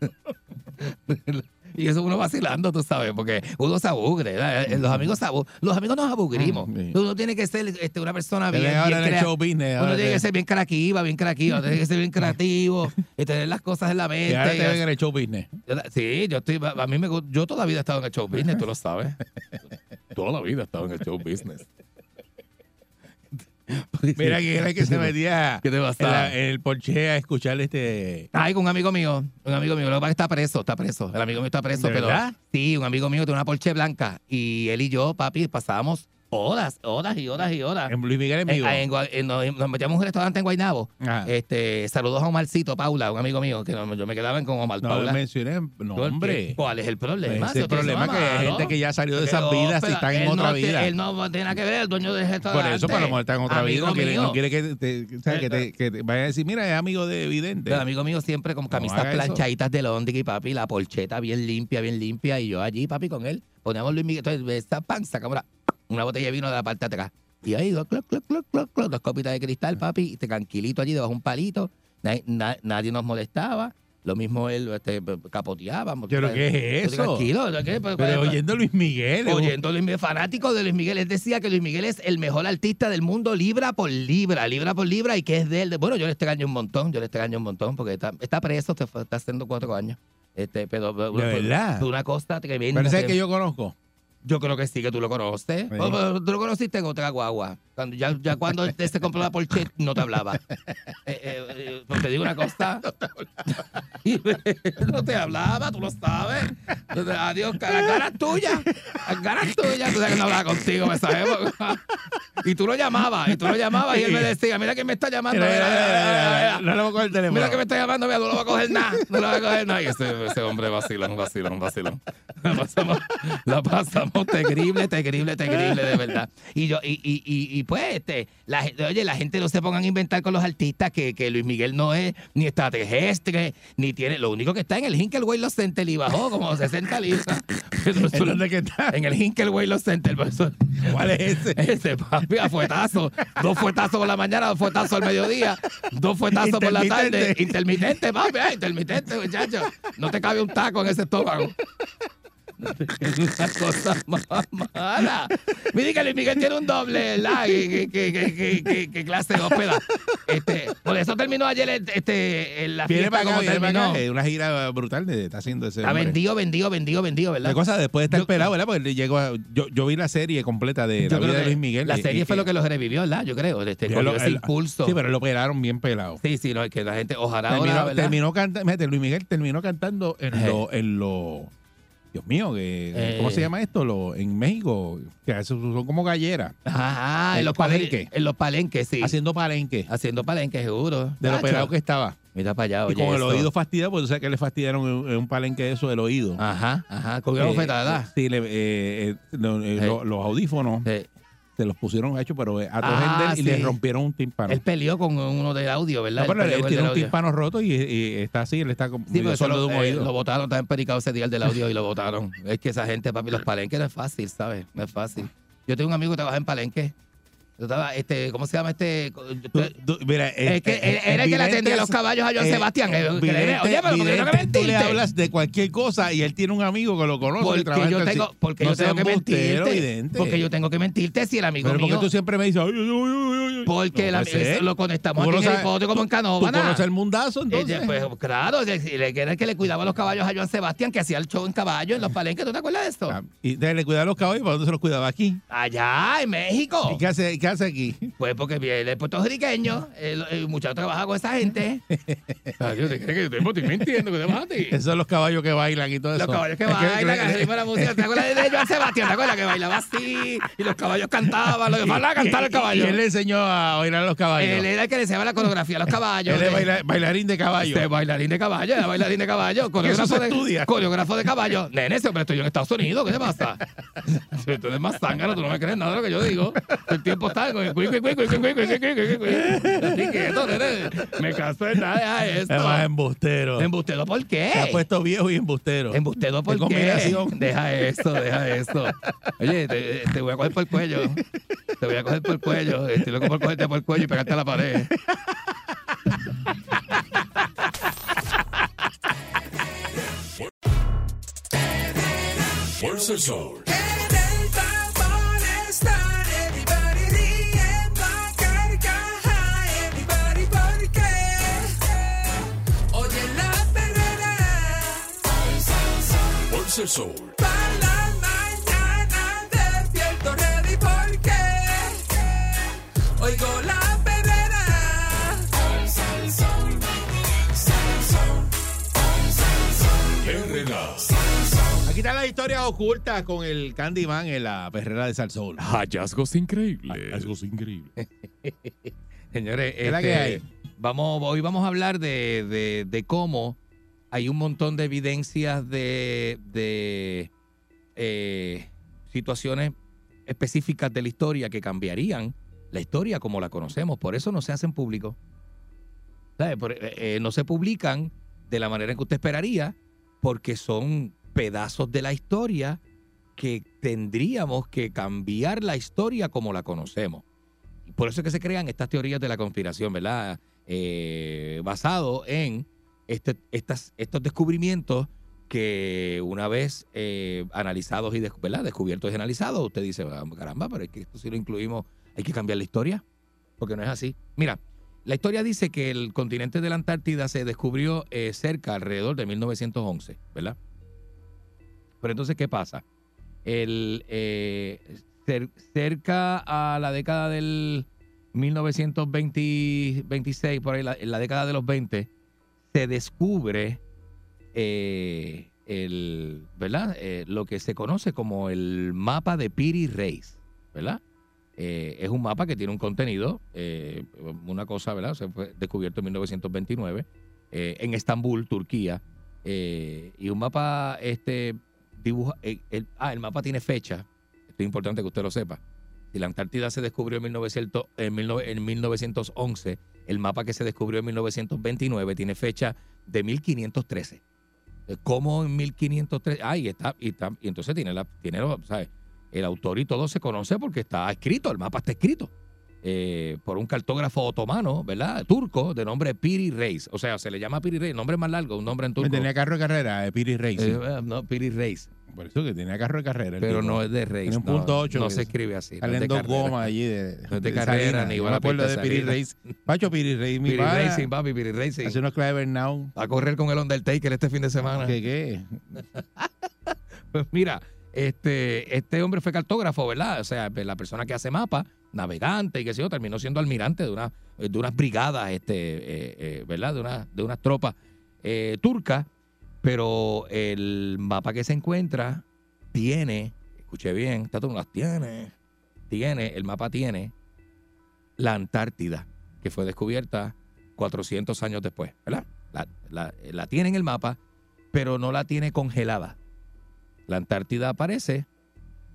<laughs> Y eso uno vacilando, tú sabes, porque uno se. ¿verdad? Eh, Los amigos se abu- los amigos nos aburrimos. Mm. Uno tiene que ser este, una persona bien, ahora bien en el show business. Uno ahora tiene que ser bien creativa, bien creativa, tiene que ser bien <laughs> creativo y tener las cosas en la mente. ahora y te ven en el show business. Sí, yo estoy, a mí me yo toda la vida he estado en el show business, tú lo sabes. <laughs> toda la vida he estado en el show business. <laughs> Mira quién era el que se <laughs> metía <laughs> ¿Qué te en, pasaba? la- en el porche a escuchar este. Ay, con un amigo mío, un amigo mío, lo que pasa es que está preso, está preso. El amigo mío está preso, ¿De pero verdad? sí, un amigo mío tiene una Porsche blanca y él y yo, papi, pasábamos horas, horas y horas y horas. En Luis Miguel en En- vivo. en Gua- en- nos, metíamos en un restaurante en Guaynabo. Ajá. Este, saludos a Omarcito, Paula, un amigo mío, que no- yo me quedaba con Omar no Paula. mencioné. No, ¿Por qué? hombre. ¿Cuál es el problema? Es el problema es que hay gente que ya salió de esas vidas y están en otra no vida. él no tiene nada que ver, el dueño del Por restaurante. eso, para lo está en otra vida. Amigo No quiere, no quiere que, te, sea, que, te, que te vaya a decir, mira, es amigo de Evidente. El amigo mío siempre con camisas planchaditas de Londres y papi, la porcheta bien limpia, bien limpia. Y yo allí, papi, con él, poníamos Luis Miguel. Entonces, esta pan, sacamos la- una botella de vino de la parte de atrás. Y ahí, dos, cloc, cloc, cloc, cloc, cloc, dos copitas de cristal, papi, y tranquilito allí debajo de un palito. Nadie, na- nadie nos molestaba. Lo mismo él este, capoteábamos. ¿Pero qué es eso? Tranquilo. ¿qué? Pues, Pero pues, oyendo a Luis Miguel. Oyendo a Luis Miguel, fanático de Luis Miguel. Él decía que Luis Miguel es el mejor artista del mundo, libra por libra, libra por libra, y que es de él. Bueno, yo le extraño un montón, yo le extraño un montón, porque está, está preso, está haciendo cuatro años. Este, pero, ¿De verdad? Fue una cosa tremenda. Parece que yo conozco. Yo creo que sí, que tú lo conoces. Sí. O- o- Tú lo conociste en otra guagua. Cuando, ya, ya cuando él se compró la Porsche, no te hablaba. Eh, eh, eh, te digo una cosa. <laughs> <laughs> no te hablaba, tú lo sabes. Adiós, la cara es tuya. La cara tuya. Tú sabes que no hablaba contigo esa época. Y tú lo llamabas, y tú lo llamabas, y él me decía, mira quién me está llamando. Mira, mira, mira. No le voy a coger el teléfono. Mira que me está llamando, mira, no lo va a coger nada. No lo va a coger nada. Y ese, ese hombre vacilón, vacilón, vacilón. La pasamos, la pasamos terrible, terrible, terrible, de <laughs> verdad. Y yo, y, y, y, y pues, este, la, oye, la gente no se pongan a inventar con los artistas que, que Luis Miguel no es ni extraterrestre, ni tiene. Lo único que está en el Hinkelway Los Center y bajó como <laughs> 60 libras. <laughs> ¿En dónde que está? en el Hinkelway Los Center. ¿Cuál es ese? ese, papi, a fuetazo. Dos fuetazos por la mañana, dos fuetazos al mediodía, dos fuetazos por la tarde. Intermitente. Intermitente, papi, ay, intermitente, muchacho. No te cabe un taco en ese estómago. Una cosa más mala. Mire que Luis Miguel tiene un doble, ¿verdad? ¿Qué, qué, qué, qué, clase de hóspeda? Este, por eso terminó ayer este, en la fiesta para acá, como viene para terminó. acá. Una gira brutal de está haciendo ese. Ha hombre. vendido, vendido, vendido, vendido, ¿verdad? La cosa después de estar Yo- pelado, ¿verdad? Porque llegó a- yo, yo vi la serie completa de la vida de Luis Miguel. La y- serie y- fue lo que lo revivió, ¿verdad? Yo creo. Este, él- ese él- impulso. Sí, pero lo operaron bien pelado. Sí, sí, no, es que la gente, ojalá terminó, ahora, terminó cantando, Luis Miguel terminó cantando en lo, en lo, Dios mío, que, Eh. ¿cómo se llama esto? Lo, en México, que son como galleras, Ajá, en En los palenque. palenques. En los palenques, sí. haciendo palenque, Haciendo palenques, seguro. de lo operado que estaba. Mira para allá, y oye. con el eso. oído fastidiado, pues o sea que le fastidiaron en, en un palenque de eso del oído. Ajá, ajá. Con una Eh, bofetada. Sí, le- eh, eh, eh, lo- los audífonos Sí. Se los pusieron hechos, pero a Ah, Tojendel y sí. le rompieron un tímpano. Él peleó con uno del audio, ¿verdad? No, pero Él tiene un audio. tímpano roto y, y está así, él está como Sí, medio pero eso sordo lo, de un eh, oído. lo votaron, estaba empericado ese día el del audio y lo votaron. Es que esa gente, papi, los palenques no es fácil, ¿sabes? No es fácil. Yo tengo un amigo que trabaja en palenque. Este, ¿cómo se llama este? Tú- tú- mira, Es que eh, eh, era el que le vidente atendía los caballos a Joan eh, Sebastián. eh, le- vidente- Oye, pero ¿por qué no tengo que vidente, tú le hablas de cualquier cosa y él tiene un amigo que lo conoce. Porque trabaja yo en tengo, taxi. porque No yo tengo seas que mentirte. vidente. Porque yo tengo que mentirte si el amigo Pero porque mío. tú siempre me dices, ay, ay, ay, ay, ay. Porque No la- lo conectamos Tú aquí en el podio como en ¿Tú Canóvana. conoces el mundazo entonces? Pues claro, le- era el que le cuidaba los caballos a Joan Sebastián, que hacía el show en caballo en los palenques. ¿Tú te acuerdas de esto? Ah, Y déjale cuidar a los caballos, ¿para dónde se los cuidaba? Aquí. Allá, en México. ¿Y qué hace, hace aquí? Pues porque viene el puertorriqueño, el, el muchacho trabaja con esa gente. <laughs> Ay, ¿te crees que yo estoy mintiendo? ¿Qué te pasa a ti? Esos son los caballos que bailan y todo Los eso. caballos que Es bailan, que- al ritmo de la música. ¿Te acuerdas de Joan Sebastián? ¿Te acuerdas que bailaba así? Y los caballos cantaban, los demás a cantar el caballo. Y él le enseñó a bailar a los caballos. Él era el que le enseñaba la coreografía a los caballos. Él es baila- bailarín de caballo. Este bailarín de caballo, era bailarín de caballo, <laughs> coreógrafo se de, estudia. coreógrafo de caballo. Nene, ese hombre estoy yo en Estados Unidos, ¿qué te pasa? Si tú eres más zángano, tú no me crees nada de lo que yo digo. El tiempo está me cansó de nada de esto. Además, embustero. ¿Embustero por qué? Se ha puesto viejo y embustero. ¿Embustero por qué? Deja esto, deja esto. Oye, te, voy a coger por el cuello. Te voy a coger por el cuello. Estoy loco por cogerte por el cuello y pegarte a la pared. Fuerza el. el sol. Para la mañana despierto ready porque oigo la perrera. Hoy sal, sol, sal, sol, hoy Aquí está la historia oculta con el Candyman en la perrera de Salsol. Hallazgos increíbles. Hallazgos increíbles. <laughs> Señores, este, que hay? Vamos, hoy vamos a hablar de, de cómo hay un montón de evidencias de, eh, situaciones específicas de la historia que cambiarían la historia como la conocemos. Por eso no se hacen públicos. Eh, eh, no se publican de la manera en que usted esperaría porque son pedazos de la historia que tendríamos que cambiar la historia como la conocemos. Por eso es que se crean estas teorías de la conspiración, ¿verdad? Eh, basado en este- estos descubrimientos que una vez eh, analizados y ¿verdad? descubiertos y analizados, usted dice, "Ah, caramba, pero es que esto si lo incluimos, hay que cambiar la historia, porque no es así. Mira, la historia dice que el continente de la Antártida se descubrió eh, cerca, alrededor de 1911, ¿verdad? Pero entonces, ¿qué pasa? El, eh, cer- cerca a la década del 1926, por ahí, en la década de los 20, se descubre eh, el, ¿verdad? Eh, lo que se conoce como el mapa de Piri Reis, ¿verdad? Eh, es un mapa que tiene un contenido, una cosa, ¿verdad? Se fue descubierto en 1929 eh, en Estambul, Turquía, y un mapa, este, dibuja, ah, el mapa tiene fecha, esto es importante que usted lo sepa. Si la Antártida se descubrió en, 1900, en, 19 en 1911, el mapa que se descubrió en 1929 tiene fecha de 1513. Eh, ¿Cómo en 1513? Ah, y está, y, está, y entonces tiene, el autor y todo se conoce porque está escrito, el mapa está escrito eh, por un cartógrafo otomano, ¿verdad? Turco, de nombre Piri Reis. O sea, se le llama Piri Reis, nombre más largo, un nombre en turco. Tenía carro de carrera, de Piri Reis. sí. Eh, eh, no, Piri Reis. Por eso que tenía carro de carrera. Pero no es de Reis. No, punto ocho. No que se escribe así. no es Salen de dos carrera. gomas allí de, No es de de carrera, ni igual me a acuerdo de Piri. Reis. Pacho Piri Reis, mi Piri pana. Racing, papi, Piri Racing. Hace unos Clever Now. A correr con el Undertaker este fin de semana. ¿Qué qué? <laughs> Pues mira, este, este hombre fue cartógrafo, ¿verdad? O sea, la persona que hace mapa, navegante y qué sé yo, terminó siendo almirante de, una, de unas brigadas, este, eh, eh, ¿verdad? De, una, de unas tropas eh, turcas. Pero el mapa que se encuentra tiene, escuche bien, Tato no las tiene, tiene, el mapa tiene la Antártida, que fue descubierta 400 años después, ¿verdad? La tiene en el mapa, pero no la tiene congelada. La Antártida aparece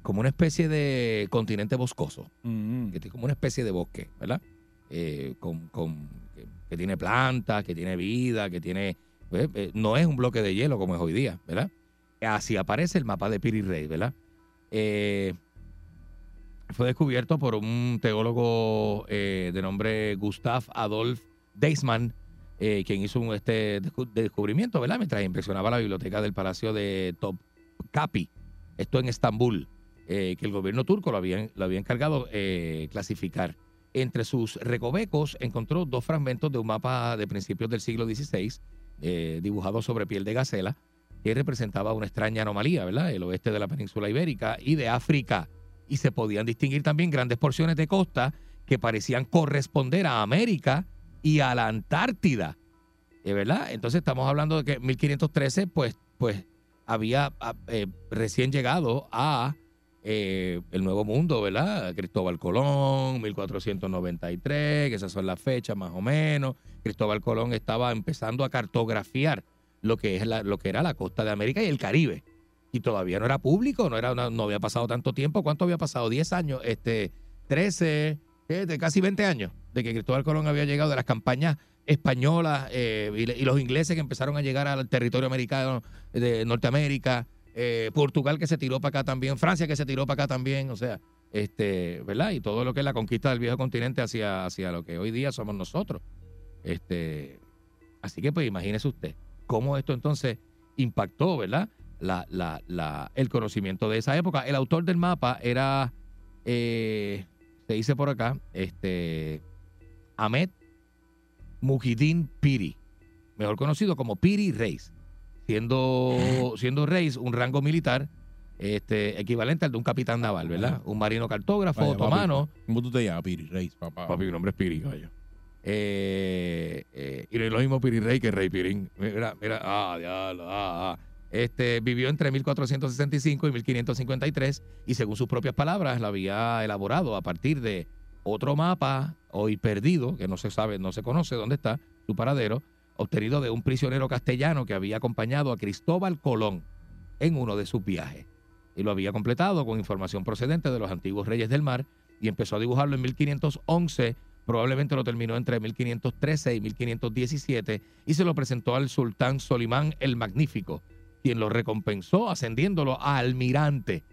como una especie de continente boscoso, Mm, que tiene como una especie de bosque, ¿verdad? Eh, con, con- que, tiene plantas, que tiene vida, que tiene... pues, eh, no es un bloque de hielo como es hoy día, ¿verdad? Así aparece el mapa de Piri Reis, ¿verdad? Eh, fue descubierto por un teólogo de nombre Gustav Adolf Deismann, eh, quien hizo un, este descu- descubrimiento, ¿verdad? Mientras inspeccionaba la biblioteca del Palacio de Topkapi, esto en Estambul, eh, que el gobierno turco lo había, encargado eh, clasificar. Entre sus recovecos encontró dos fragmentos de un mapa de principios del siglo XVI, eh, dibujado sobre piel de gacela, que representaba una extraña anomalía, ¿verdad? El oeste de la península ibérica y de África. Y se podían distinguir también grandes porciones de costa que parecían corresponder a América y a la Antártida. ¿Eh, ¿Verdad? Entonces estamos hablando de que en 1513, pues, pues había ah, eh, recién llegado a eh, el Nuevo Mundo, ¿verdad? Cristóbal Colón, 1493, que esas son las fechas más o menos. Cristóbal Colón estaba empezando a cartografiar lo que, es lo que era la costa de América y el Caribe. Y todavía no era público, no, era no había pasado tanto tiempo. ¿Cuánto había pasado? 10 años, este, 13, eh, de casi 20 años de que Cristóbal Colón había llegado de las campañas españolas eh, y, los ingleses que empezaron a llegar al territorio americano de Norteamérica, eh, Portugal que se tiró para acá también, Francia que se tiró para acá también, o sea, este, ¿verdad? Y todo lo que es la conquista del viejo continente hacia, hacia lo que hoy día somos nosotros. Este, así que pues imagínese usted cómo esto entonces impactó, ¿verdad? La, la, la, el conocimiento de esa época. El autor del mapa era, eh, se dice por acá, este, Ahmed Mujidin Piri, mejor conocido como Piri Reis, siendo, <laughs> siendo Reis un rango militar este, equivalente al de un capitán naval, ¿verdad? Un marino cartógrafo Vaya, otomano. papi, ¿Cómo tú te llamas, Piri Reis, papá? Papi, mi nombre es Piri, gallo. Eh, eh, y no es lo mismo Piri Rey que Rey Pirín. Mira, mira, ah, diablo, ah, ah. Este, vivió entre 1465 y 1553 y según sus propias palabras la había elaborado a partir de otro mapa hoy perdido, que no se sabe, no se conoce dónde está su paradero, obtenido de un prisionero castellano que había acompañado a Cristóbal Colón en uno de sus viajes. Y lo había completado con información procedente de los antiguos reyes del mar y empezó a dibujarlo en 1511. Probablemente lo terminó entre 1513 y 1517 y se lo presentó al sultán Solimán el Magnífico, quien lo recompensó ascendiéndolo a almirante.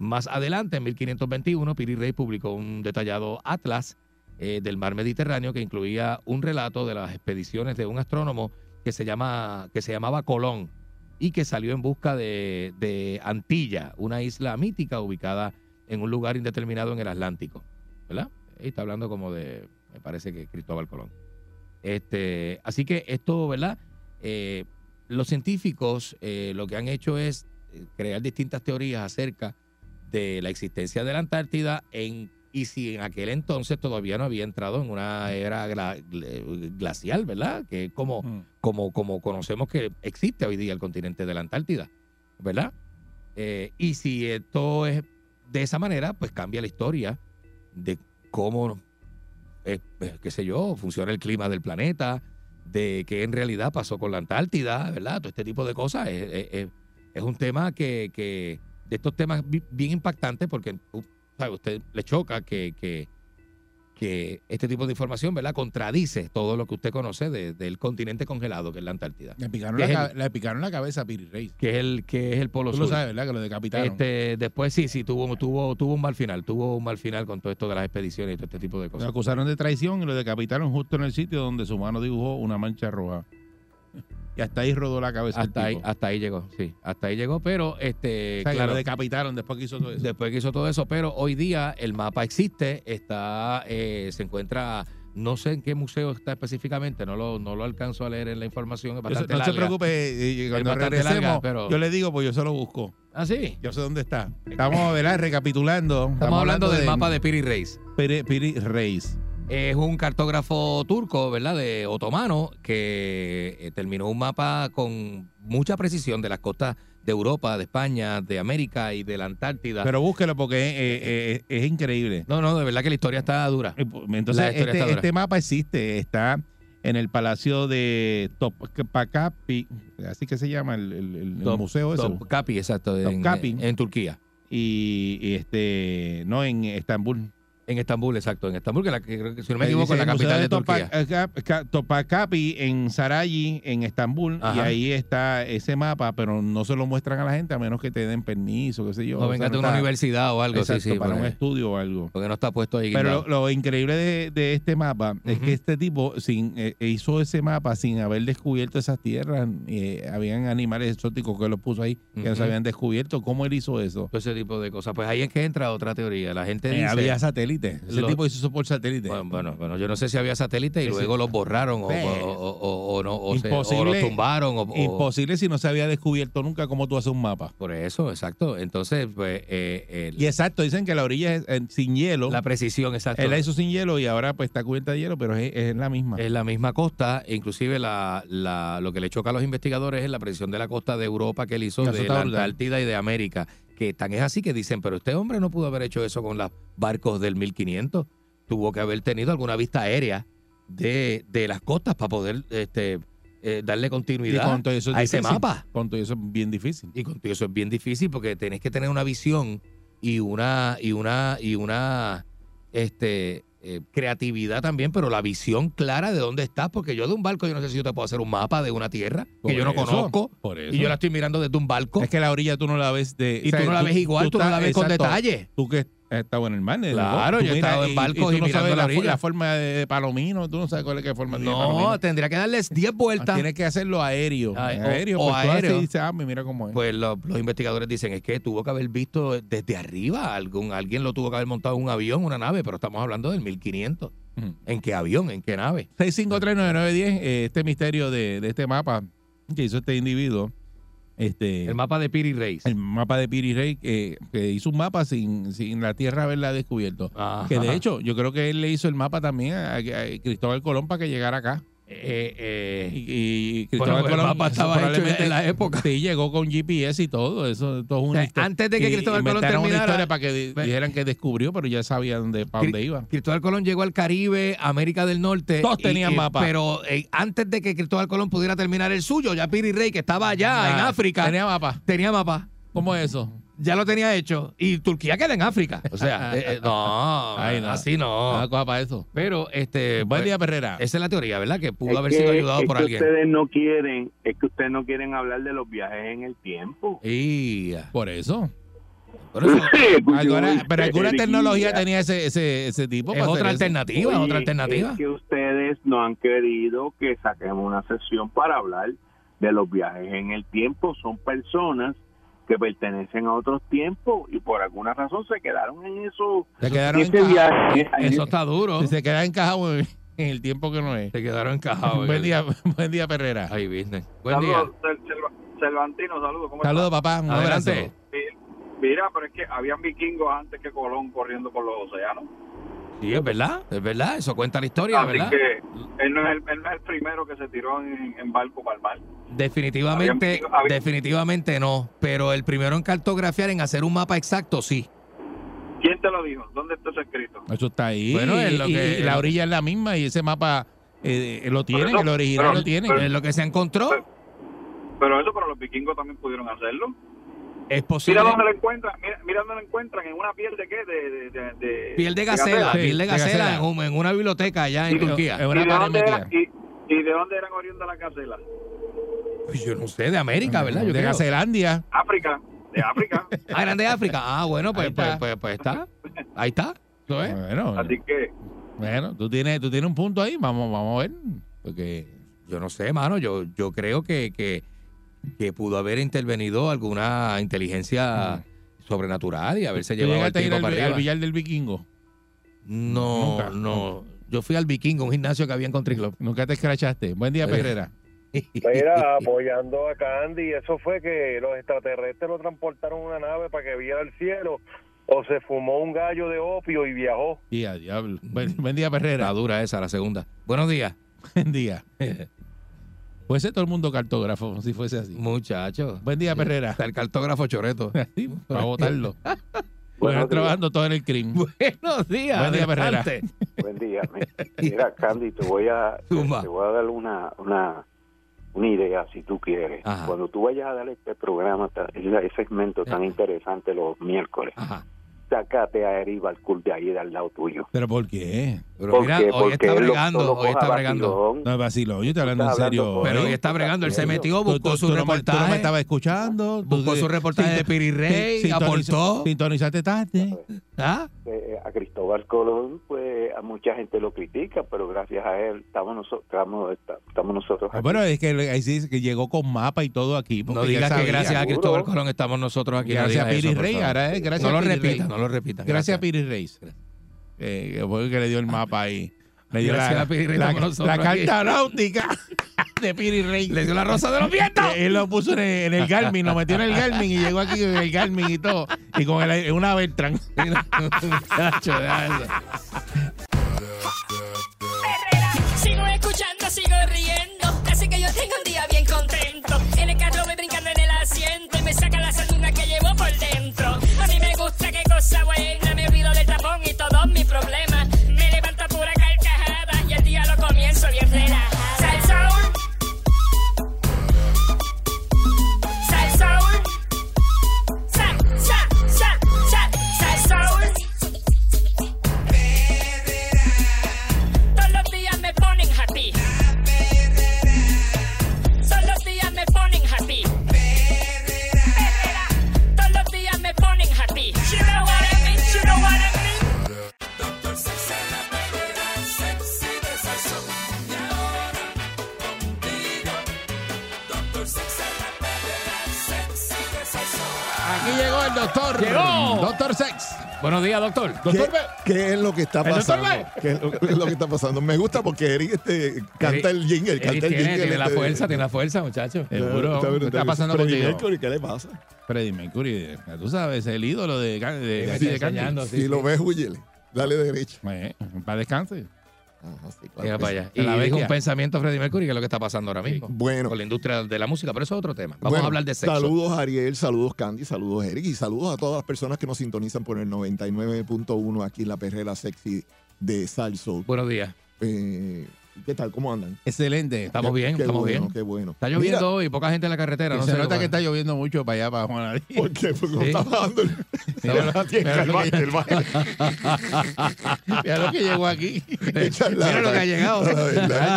Más adelante, en 1521, Piri Rey publicó un detallado atlas eh, del mar Mediterráneo que incluía un relato de las expediciones de un astrónomo que se, llama, que se llamaba Colón y que salió en busca de, Antilla, una isla mítica ubicada en un lugar indeterminado en el Atlántico. ¿Verdad? Ahí está hablando como de, me parece que Cristóbal Colón. Este, así que esto, ¿verdad? Eh, los científicos eh, lo que han hecho es crear distintas teorías acerca de la existencia de la Antártida en, y si en aquel entonces todavía no había entrado en una era gla- gl- glacial, ¿verdad? Que es como, como, como conocemos que existe hoy día el continente de la Antártida, ¿verdad? Eh, y si esto es de esa manera, pues cambia la historia de cómo, eh, eh, qué sé yo, funciona el clima del planeta, de qué en realidad pasó con la Antártida, ¿verdad? Todo este tipo de cosas. Es- es un tema que, que- de estos temas bi- bien impactantes porque uh, ¿sabe? usted le choca que, que, que este tipo de información, ¿verdad? Contradice todo lo que usted conoce de- del continente congelado que es la Antártida. Le picaron, la, ca- el- le picaron la cabeza a Piri Rey. que es el que es el polo Tú sur. lo sabes, ¿verdad? Que lo decapitaron. Este, después sí, sí, tuvo, tuvo, tuvo un mal final, tuvo un mal final con todo esto de las expediciones y todo este tipo de Lo cosas. acusaron de traición y lo decapitaron justo en el sitio donde su mano dibujó una mancha roja. Y hasta ahí rodó la cabeza. Hasta el ahí, hasta ahí llegó, sí, hasta ahí llegó, pero este, O sea, que claro, lo decapitaron después que hizo todo eso. después que hizo todo eso, pero hoy día el mapa existe, está, eh, se encuentra, no sé en qué museo está específicamente, no lo, no lo alcanzo a leer en la información, es Yo bastante no se larga. preocupe, eh, eh, cuando regresemos, larga, pero- yo le digo, pues yo se lo busco. Ah, sí. Yo sé dónde está. Estamos, ¿verdad? Recapitulando. Estamos, hablando del mapa de Piri Reis. Piri, Piri Reis. Es un cartógrafo turco, ¿verdad? De otomano, que eh, terminó un mapa con mucha precisión de las costas de Europa, de España, de América y de la Antártida. Pero búsquelo porque es, es- es- es increíble. no, no, de verdad que la historia está dura. Entonces, La historia está este, dura. este mapa existe, está en el Palacio de Topkapi, así que se llama el, el- el- el Top- museo eso. Topkapi, exacto, en, Topkapi. en Turquía. Y, y este, no en Estambul. En Estambul, exacto, en Estambul, que, la, que creo que si no me Eh, equivoco, es la capital de Turquía. Ka- Ka- Topkapi en Sarayi, en Estambul, y ahí está ese mapa, pero no se lo muestran a la gente a menos que te den permiso, qué sé yo. No O sea, venga de no una está- universidad o algo, Exacto, sí, sí. para un estudio o algo. porque no está puesto ahí. Pero lo, lo increíble de, de este mapa es que este tipo sin, eh, hizo ese mapa sin haber descubierto esas tierras. eh, habían animales exóticos que los puso ahí que no se habían descubierto. ¿Cómo él hizo eso? Todo ese tipo de cosas. Pues ahí es que entra otra teoría. La gente Eh, dice... había satélites. Ese tipo hizo eso por satélite. Bueno, bueno, bueno, yo no sé si había satélite y luego los borraron o, o- o- o- no, se- los tumbaron. Imposible si no se había descubierto nunca cómo tú haces un mapa. por eso, exacto. Entonces, pues, eh, el- Y exacto, dicen que la orilla es eh, sin hielo. la precisión, exacto. Él la hizo sin hielo y ahora pues está cubierta de hielo, pero es, es la misma. Es la misma costa, inclusive la, la- lo que le choca a los investigadores es la precisión de la costa de Europa que él hizo de la. Antártida y de América, que tan es así que dicen, pero este hombre no pudo haber hecho eso con los barcos del 1500, tuvo que haber tenido alguna vista aérea de, de las costas para poder este, eh, darle continuidad con todo eso es a ese mapa. Con todo eso es bien difícil. Y contigo eso es bien difícil porque tenés que tener una visión y una y una y una este eh, creatividad también, pero la visión clara de dónde estás, porque yo de un barco yo no sé si yo te puedo hacer un mapa de una tierra Por que yo no eso, conozco y yo la estoy mirando desde un barco Es que la orilla tú no la ves de. y tú no la ves igual, tú, no la ves con detalle. Tú que has estado en el mar. Claro, yo he tú estado en barcos tú y no mirando sabes la forma de palomino, tú no sabes cuál es la forma de No, palomino. tendría que darles 10 vueltas. Tienes que hacerlo aéreo. Ah, o- aéreo, o pues tú haces aéreo. dices, ah, mira cómo es. Pues lo- los investigadores dicen es que tuvo que haber visto desde arriba, algún, alguien lo tuvo que haber montado en un avión, una nave, pero estamos hablando del 1500. Ujú. ¿En qué avión? ¿En qué nave? 6539910, eh, este misterio de, de este mapa que hizo este individuo. Este, El mapa de Piri Reis. el mapa de Piri Rey, que, que hizo un mapa sin, sin la Tierra haberla descubierto. Ajá. Que de hecho, yo creo que él le hizo el mapa también a, a Cristóbal Colón para que llegara acá. Eh, eh, Y, y Bueno, Cristóbal Colón estaba hecho en la época. Sí, llegó con GPS y todo. Eso todo es una O sea, antes de que Cristóbal Colón inventaron una terminara- historia para que di- dijeran que descubrió, pero ya sabía dónde, para dónde iba. Cristóbal Colón llegó al Caribe, América del Norte. Todos tenían mapa. Pero eh, antes de que Cristóbal Colón pudiera terminar el suyo, ya Piri Rey, que estaba allá Ah, en África, Tenía mapa. tenía mapa. ¿Cómo es eso? Ya lo tenía hecho. Y Turquía queda en África. O sea, <laughs> eh, eh, no, Ay, no. así no. Ah, cosa para eso. Pero, este. Buen pues, día, Perrera. Esa es la teoría, ¿verdad? Que pudo Es haber que- sido ayudado es por que alguien. Ustedes no quieren, es que ustedes no quieren hablar de los viajes en el tiempo. Y, Por eso. por eso <laughs> Alguna- pero alguna tecnología tenía ese, ese, ese tipo. es para otra alternativa, Oye, otra alternativa. Es que ustedes no han querido que saquemos una sesión para hablar de los viajes en el tiempo. Son personas que pertenecen a otros tiempos y por alguna razón se quedaron en eso. Se quedaron ese encajados. viaje. Eso está duro. Se queda encajado en, en el tiempo que no es. Se quedaron encajados. <laughs> Buen día, <laughs> buen día, Perrera. Ay, business. Buen día. Saludos, Cervantino, saludos. ¿cómo Saludos, papá. Un Adelante. abrazo. Mira, pero es que habían vikingos antes que Colón corriendo por los océanos. Sí, es verdad, es verdad. Eso cuenta la historia, Así ¿verdad? que él no, es el, él no es el primero que se tiró en, en barco para el mar. Definitivamente, definitivamente no. Pero el primero en cartografiar, en hacer un mapa exacto, sí. ¿Quién te lo dijo? ¿Dónde está eso escrito? Eso está ahí. Bueno, es lo y, que- y la orilla es la misma y ese mapa eh, lo tienen, eso- el original pero- lo tienen. pero- Es lo que se encontró. Pero eso, pero los vikingos también pudieron hacerlo. Es posible. Mira dónde lo encuentran, mira, mira dónde lo encuentran, en una piel de qué, de, de, de, de- Piel de de gacela, Sí, piel de de gacela. En, un- en una biblioteca allá en Turquía. ¿Y una de, pared dónde era- y, ¿Y de dónde eran oriundas las gacelas? Pues yo no sé, de América, ¿verdad? Yo de creo. Gacelandia. África, de África. <laughs> Ah, eran de África. Ah, bueno, pues, pues, está. pues, pues está. Ahí está. ¿Eso es? Bueno, Así que bueno, tú tienes, tú tienes un punto ahí. Vamos, vamos a ver. Porque Yo no sé, mano. Yo, yo creo que, que, que pudo haber intervenido alguna inteligencia sobrenatural y haberse tú llevado al a tipo al, para arriba. billar del vikingo. No, Nunca. no. Yo fui al Vikingo, un gimnasio que había en Country Club. Nunca te escrachaste. Buen día, Oye. Perrera. <laughs> Mira, apoyando a Candy, eso fue que los extraterrestres lo transportaron en una nave para que viera el cielo o se fumó un gallo de opio y viajó. Y a diablo. Buen, buen día, Perrera. dura esa, la segunda. Buenos días. Buen día. <laughs> Puede ser todo el mundo cartógrafo, si fuese así. Muchachos. Buen día, Perrera. Está el cartógrafo choreto. <laughs> Sí, para votarlo. <laughs> Buenos Bueno, días. trabajando todo en el crimen. Buenos días. Buen día, Perrera. Buen día. <laughs> Mira, Candy, te voy a, te voy a dar una, una, una idea, si tú quieres. Ajá. Cuando tú vayas a dar este programa, ese segmento tan interesante los miércoles, Ajá. Sácate a Eri Balcour de ahí, del lado tuyo. ¿Pero por qué? Pero ¿Por mira, qué? hoy Porque está lo- bregando, hoy está bregando. No es vacilo, yo estoy hablando en serio. hablando Pero hoy. está bregando, él se metió, buscó su no me- Tú no me reportaje. estabas escuchando. Buscó su reportaje de Piri Rey, sintoniz- aportó. Sintonizaste tarde. ¿Ah? Eh, a Cristóbal Colón, pues a mucha gente lo critica, pero gracias a él estamos nosotros, estamos, nosotros Ah, aquí. Bueno, es que ahí sí dice que llegó con mapa y todo aquí. No digas que gracias a. Cristóbal Colón estamos nosotros aquí. no Gracias a digas Piri eso, por Rey, favor. ahora es gracias No a lo Piri repita, no lo repita. Gracias a Piri Rey. Eh, que fue el que le dio el mapa ahí. Le dio Gracias la, a Piri Rey la- la carta náutica <laughs> de Piri Rey. Le dio la rosa de los vientos. <laughs> Él lo puso en el, en el Garmin, lo metió en el Garmin y llegó aquí con el Garmin y todo. Y con el, una <laughs> eso. Sigo escuchando, sigo riendo. Doctor. Llegó. Doctor Sex. Buenos días, doctor. Doctor ¿Qué, qué es lo que está ¿El doctor pasando? ¿Qué es lo, qué es lo que está pasando? Me gusta porque Eric este, canta el jingle, Eric canta el tiene, jingle. tiene la este, fuerza, tiene la fuerza, muchacho. Seguro. Está ¿Qué brutal. está pasando Freddie contigo? Mercury, ¿Qué le pasa? Freddie Mercury. ya Tú sabes, el ídolo de, de, sí, si sí. lo ves, huyele. Dale derecho. Eh, para descanse. Ajá, sí, claro Mira que para sí. allá. En la Y dijo un pensamiento Freddie Mercury, que es lo que está pasando ahora mismo. Bueno. Con la industria de la música, pero eso es otro tema. Vamos Bueno, a hablar de sexo. Saludos Ariel, saludos Candy, saludos Eric y saludos a todas las personas que nos sintonizan por el 99.1 aquí en la perrera sexy de Salso. Buenos días. Eh, ¿Qué tal? ¿Cómo andan? Excelente. Estamos bien, Qué estamos bueno, bien. Qué bueno. Está lloviendo hoy, poca gente en la carretera. No se nota que está lloviendo mucho para allá, para Juan ¿Por qué? Porque no está bajando el... <laughs> Mira lo- que- el baile. Mira lo que llegó aquí. Mira lo que ha llegado.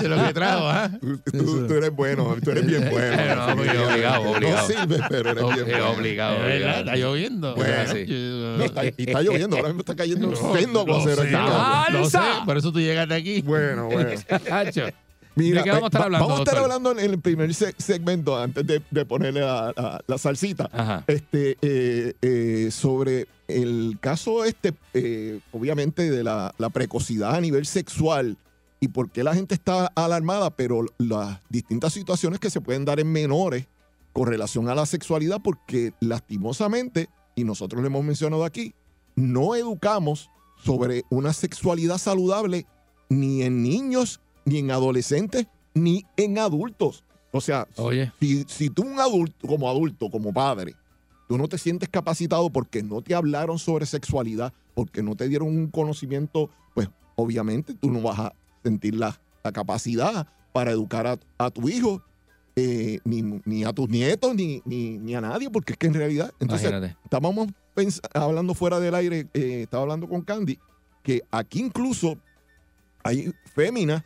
Lo que trajo, ¿ah? Tú, tú eres bueno, tú eres bien bueno. <laughs> No, muy obligado, obligado. No sirves, pero eres bien obligado, obligado. está lloviendo. Y está lloviendo, ahora mismo está cayendo un sendo aguacero Ah, por eso tú llegaste aquí. Bueno, bueno. <laughs> Hacho. <laughs> Mira, ¿De qué vamos a estar hablando, Vamos a estar doctor? hablando en el primer se- segmento, antes de, de ponerle la, la- la salsita, Ajá. este, eh, eh, sobre el caso este, eh, obviamente, de la, la precocidad a nivel sexual y por qué la gente está alarmada, pero las distintas situaciones que se pueden dar en menores con relación a la sexualidad, porque lastimosamente, y nosotros lo hemos mencionado aquí, no educamos sobre una sexualidad saludable ni en niños, ni en adolescentes, ni en adultos. O sea, Oye. si, si tú un adulto, como adulto, como padre, tú no te sientes capacitado porque no te hablaron sobre sexualidad, porque no te dieron un conocimiento, pues obviamente tú no vas a sentir la, la capacidad para educar a, a tu hijo, eh, ni, ni a tus nietos, ni, ni, ni a nadie, porque es que en realidad, entonces, Imagínate. estábamos hablando fuera del aire, eh, estaba hablando con Candy, que aquí incluso hay féminas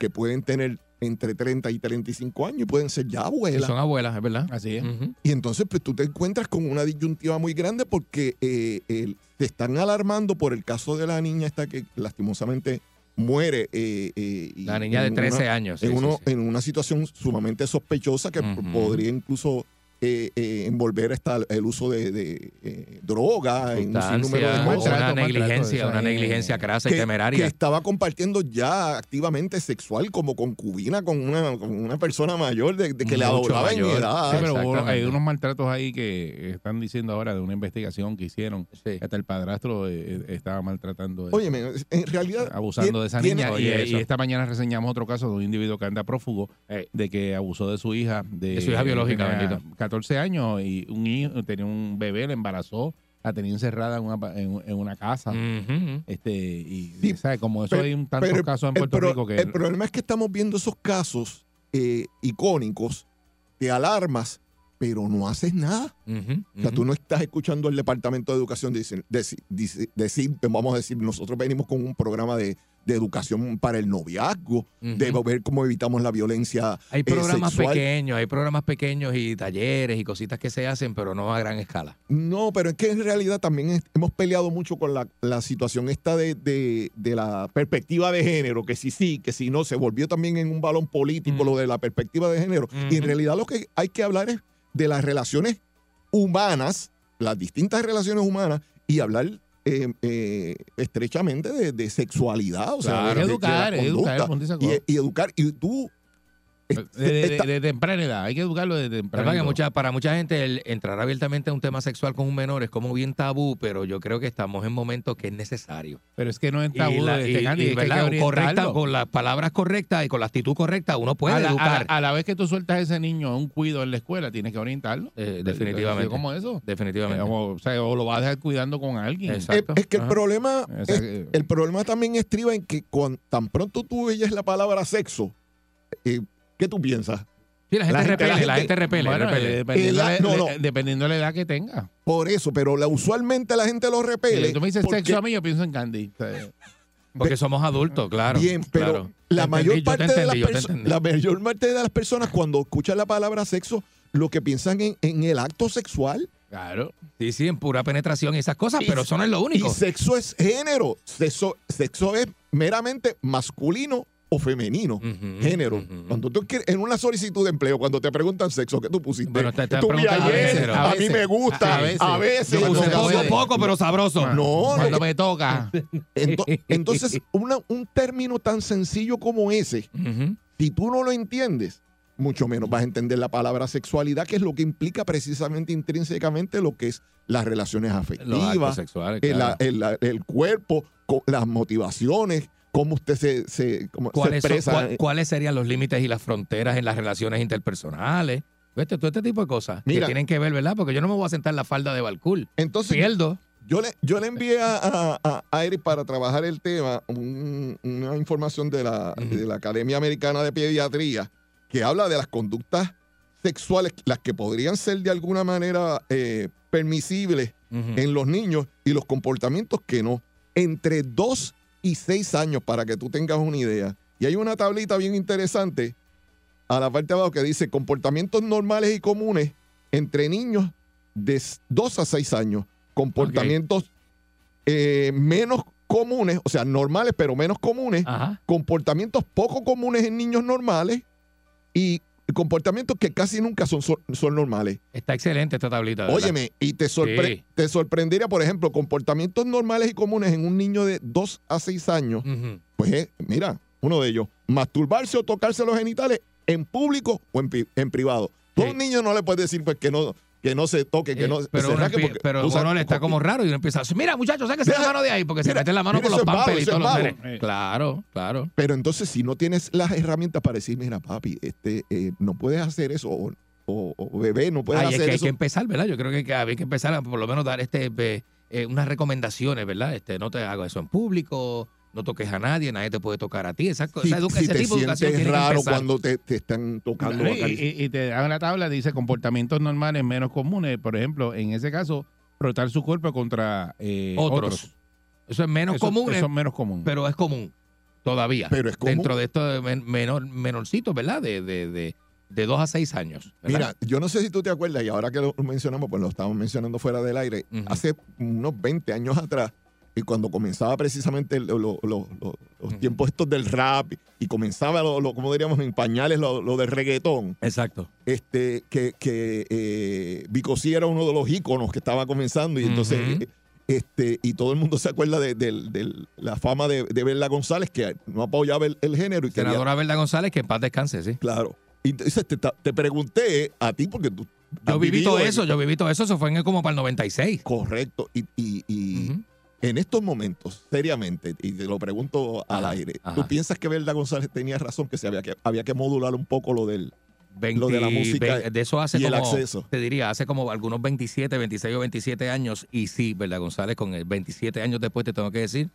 que pueden tener entre 30 y 35 años y pueden ser ya abuelas. son abuelas, es verdad. Así es. Y entonces, pues tú te encuentras con una disyuntiva muy grande porque eh, te están alarmando por el caso de la niña esta que lastimosamente muere. eh, eh, y La niña de en 13 una- años. sí, en, uno- sí. en una situación sumamente sospechosa que podría incluso eh, eh, envolver hasta el uso de, de, eh, droga en un sinnúmero de cosas. una Maltrato, negligencia, maltrato, una negligencia crasa y que, que temeraria. estaba compartiendo ya activamente sexual como concubina con una, con una persona mayor de, de que le Mucho adoraba en edad. Sí, pero hay unos maltratos ahí que están diciendo ahora de una investigación que hicieron. Sí. Hasta el padrastro eh, eh, estaba maltratando, Óyeme, en realidad. abusando de esa tiene- niña. Y, Oye, esta mañana reseñamos otro caso de un individuo que anda prófugo de que abusó de su hija. De, De su hija biológica, bendito. 14 años y un hijo, tenía un bebé, la embarazó, la tenía encerrada en una, en, en una casa. Este, y Sí, ¿sabes? como eso pero- hay un tantos pero casos en Puerto Rico que El problema es que estamos viendo esos casos eh, icónicos, te alarmas, pero no haces nada. Ujú. O sea, tú no estás escuchando al Departamento de Educación decir, decir, decir- decir, vamos a decir, nosotros venimos con un programa de, de educación para el noviazgo, de Ujú. ver cómo evitamos la violencia Hay eh, programas sexual. pequeños, hay programas pequeños y talleres y cositas que se hacen, pero no a gran escala. No, pero es que en realidad también es- hemos peleado mucho con la, la situación esta de, de- de la perspectiva de género, que si sí, que si no, se volvió también en un balón político Mm. lo de la perspectiva de género. Y en realidad lo que hay que hablar es de las relaciones humanas, las distintas relaciones humanas, y hablar eh, eh, estrechamente de, de sexualidad, o sea, Claro, de- de- de la educar, y educar. Y tú... de, de- esta- de temprana edad, hay que educarlo de La temprana edad. mucha, para mucha gente el entrar abiertamente a un tema sexual con un menor es como bien tabú, pero yo creo que estamos en momentos que es necesario. Pero es que no es Y tabú la- de este y- Candy, y, es que correcta, con las palabras correctas y con la actitud correcta uno puede a, la, a la- educar. a la vez que tú sueltas a ese niño a un cuido en la escuela, tienes que orientarlo. Eh, definitivamente. ¿Cómo eso? Definitivamente. O, o sea, o lo vas a dejar cuidando con alguien. Es, es que el problema, es- el problema también estriba en que tan pronto tú oyes la palabra sexo, eh, ¿qué tú piensas? Sí, la gente repele, la gente repele, Bueno, repele. eh, dependiendo, la- de- no, de- no. dependiendo de la edad que tenga. Por eso, pero la, usualmente la gente lo repele. Si tú me dices porque- sexo a mí, yo pienso en Candy. Porque somos adultos, claro. Bien, pero claro. la mayor entendí, parte de las la mayor parte de las personas cuando escuchan la palabra sexo, lo que piensan en, en el acto sexual. Claro. Sí, sí, en pura penetración y esas cosas, Y- pero eso no es lo único. Y sexo es género. Sexo, sexo es meramente masculino o femenino. Género. Cuando tú quieres, en una solicitud de empleo, cuando te preguntan sexo, ¿qué tú pusiste? Bueno, te- te tú vi preguntan a ayer, a, a mí me gusta, a a veces. Yo puse no, poco, no, poco, pero sabroso. No, Cuando no. me toca. <laughs> Ento- entonces, una- un término tan sencillo como ese, si tú no lo entiendes, mucho menos vas a entender la palabra sexualidad, que es lo que implica precisamente intrínsecamente lo que es las relaciones afectivas, sexuales, el, claro. el- el cuerpo, las motivaciones, cómo usted se, se, cómo se ¿Cuáles, son- expresa. cuál- ¿Cuáles serían los límites y las fronteras en las relaciones interpersonales? ¿Viste? Todo este tipo de cosas Mira. que tienen que ver, ¿verdad? Porque yo no me voy a sentar en la falda de Balcool. Entonces, Pierdo. Yo le, yo le envié a, a, a- Eric para trabajar el tema un- una información de la, de la Academia Americana de Pediatría que habla de las conductas sexuales, las que podrían ser de alguna manera eh, permisibles en los niños y los comportamientos que no. Entre 2 y 6 años, para que tú tengas una idea. Y hay una tablita bien interesante a la parte de abajo que dice comportamientos normales y comunes entre niños de 2 a 6 años. Comportamientos eh, menos comunes, o sea, normales pero menos comunes. Comportamientos poco comunes en niños normales y comportamientos que casi nunca son, son, normales. Está excelente esta tablita. verdad. Óyeme, y te, sorpre- Sí. te sorprendería, por ejemplo, comportamientos normales y comunes en un niño de 2 a 6 años. Pues es, mira, uno de ellos, masturbarse o tocarse los genitales en público o en, en privado. Tú a un niño no le puedes decir pues que no, que no se toque, que Eh, no pero se porque pero sabes uno le está como raro y uno empieza a decir, mira muchachos, sáquese la mano de ahí porque se mira, mete la mano con los es pampers y es los nenes. Claro, claro. Pero entonces, si no tienes las herramientas para decir, mira, papi, este, eh, no puedes hacer eso, o, o- o bebé, no puedes Ay, es hacer que hay eso. que empezar, ¿verdad? Yo creo que, que había que empezar a por lo menos dar este eh, eh, unas recomendaciones, ¿verdad? Este, no te hagas eso en público, no toques a nadie, nadie te puede tocar a ti. Esa, co- si, esa educa- si ese te tipo de educación raro cuando te, te están tocando. Y, te dan la tabla, dice comportamientos normales menos comunes. Por ejemplo, en ese caso, frotar su cuerpo contra eh, Otros. otros. Eso es menos Eso- común. eso eh, es menos común. Pero es común todavía. Pero es común. Dentro de estos men- menor, menorcitos, ¿verdad? De, de, de, de 2 a 6 años. ¿verdad? Mira, yo no sé si tú te acuerdas, y ahora que lo mencionamos, pues lo estamos mencionando fuera del aire, hace unos 20 años atrás, y cuando comenzaba precisamente el- lo- lo- lo- lo- los tiempos estos del rap, y comenzaba, lo, lo- como diríamos en pañales, lo, lo del reggaetón. Exacto. Este, que, que eh, era uno de los íconos que estaba comenzando, y entonces... Eh, Este, y todo el mundo se acuerda de, del- del- la fama de, de Berla González, que no apoyaba el, el género. Y quería- Senadora Verda González, que en paz descanse, sí. Claro. Y Entonces te, te pregunté a ti porque tú... Yo viví todo eso, yo viví todo eso, eso fue en como para el 96. Correcto. Y, y- y en estos momentos, seriamente, y te lo pregunto al aire, ¿tú piensas que Verda González tenía razón que se había que había que modular un poco lo del lo de la 20, música de eso hace y el como, acceso? te diría, hace como algunos 27, 26 o 27 años, y sí, ¿verdad, González? Con el 27 años después te tengo que decir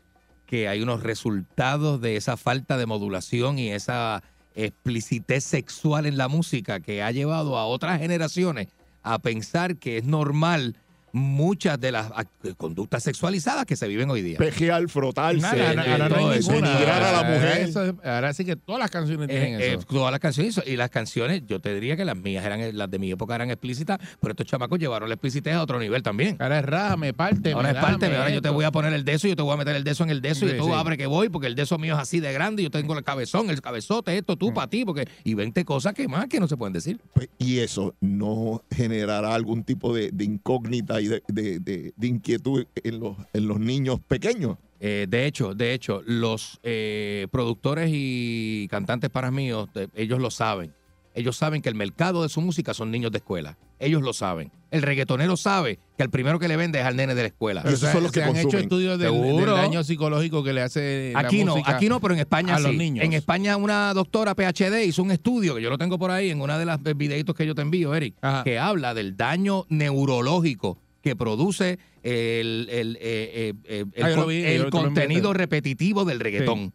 que hay unos resultados de esa falta de modulación y esa explicitez sexual en la música que ha llevado a otras generaciones a pensar que es normal muchas de las ac- conductas sexualizadas que se viven hoy día. Pejear, frotarse, Nada, ahora- eh, ahora no hay denigrar a la mujer. eso es- ahora sí que todas las canciones tienen Eh, eh, todas las canciones y las canciones, yo te diría que las mías eran, las de mi época eran explícitas, pero estos chamacos llevaron la explícitez a otro nivel también. Ahora es rájame, parte. Ahora es parte, ahora yo te voy a poner el deso, yo te voy a meter el deso en el deso Sí, y tú sí. abre que voy, porque el deso mío es así de grande, y yo tengo el cabezón, el cabezote, esto Mm. tú para ti, porque y 20 cosas que más que no se pueden decir. Pues, y eso no generará algún tipo de, de incógnita y de, de- de- de inquietud en los, en los niños pequeños. Eh, de hecho, de hecho, los eh, productores y cantantes para míos, de- ellos lo saben. Ellos saben que el mercado de su música son niños de escuela. Ellos lo saben. El reggaetonero sabe que el primero que le vende es al nene de la escuela. Pero se- se han hecho estudios del, del daño psicológico que le hace la Aquí no, música aquí no, pero en España a los sí. niños. En España una doctora PhD hizo un estudio que yo lo tengo por ahí en una de las videitos que yo te envío, Eric, que habla del daño neurológico que produce el, el, eh, eh, eh, el Ah, vi, contenido repetitivo del reggaetón.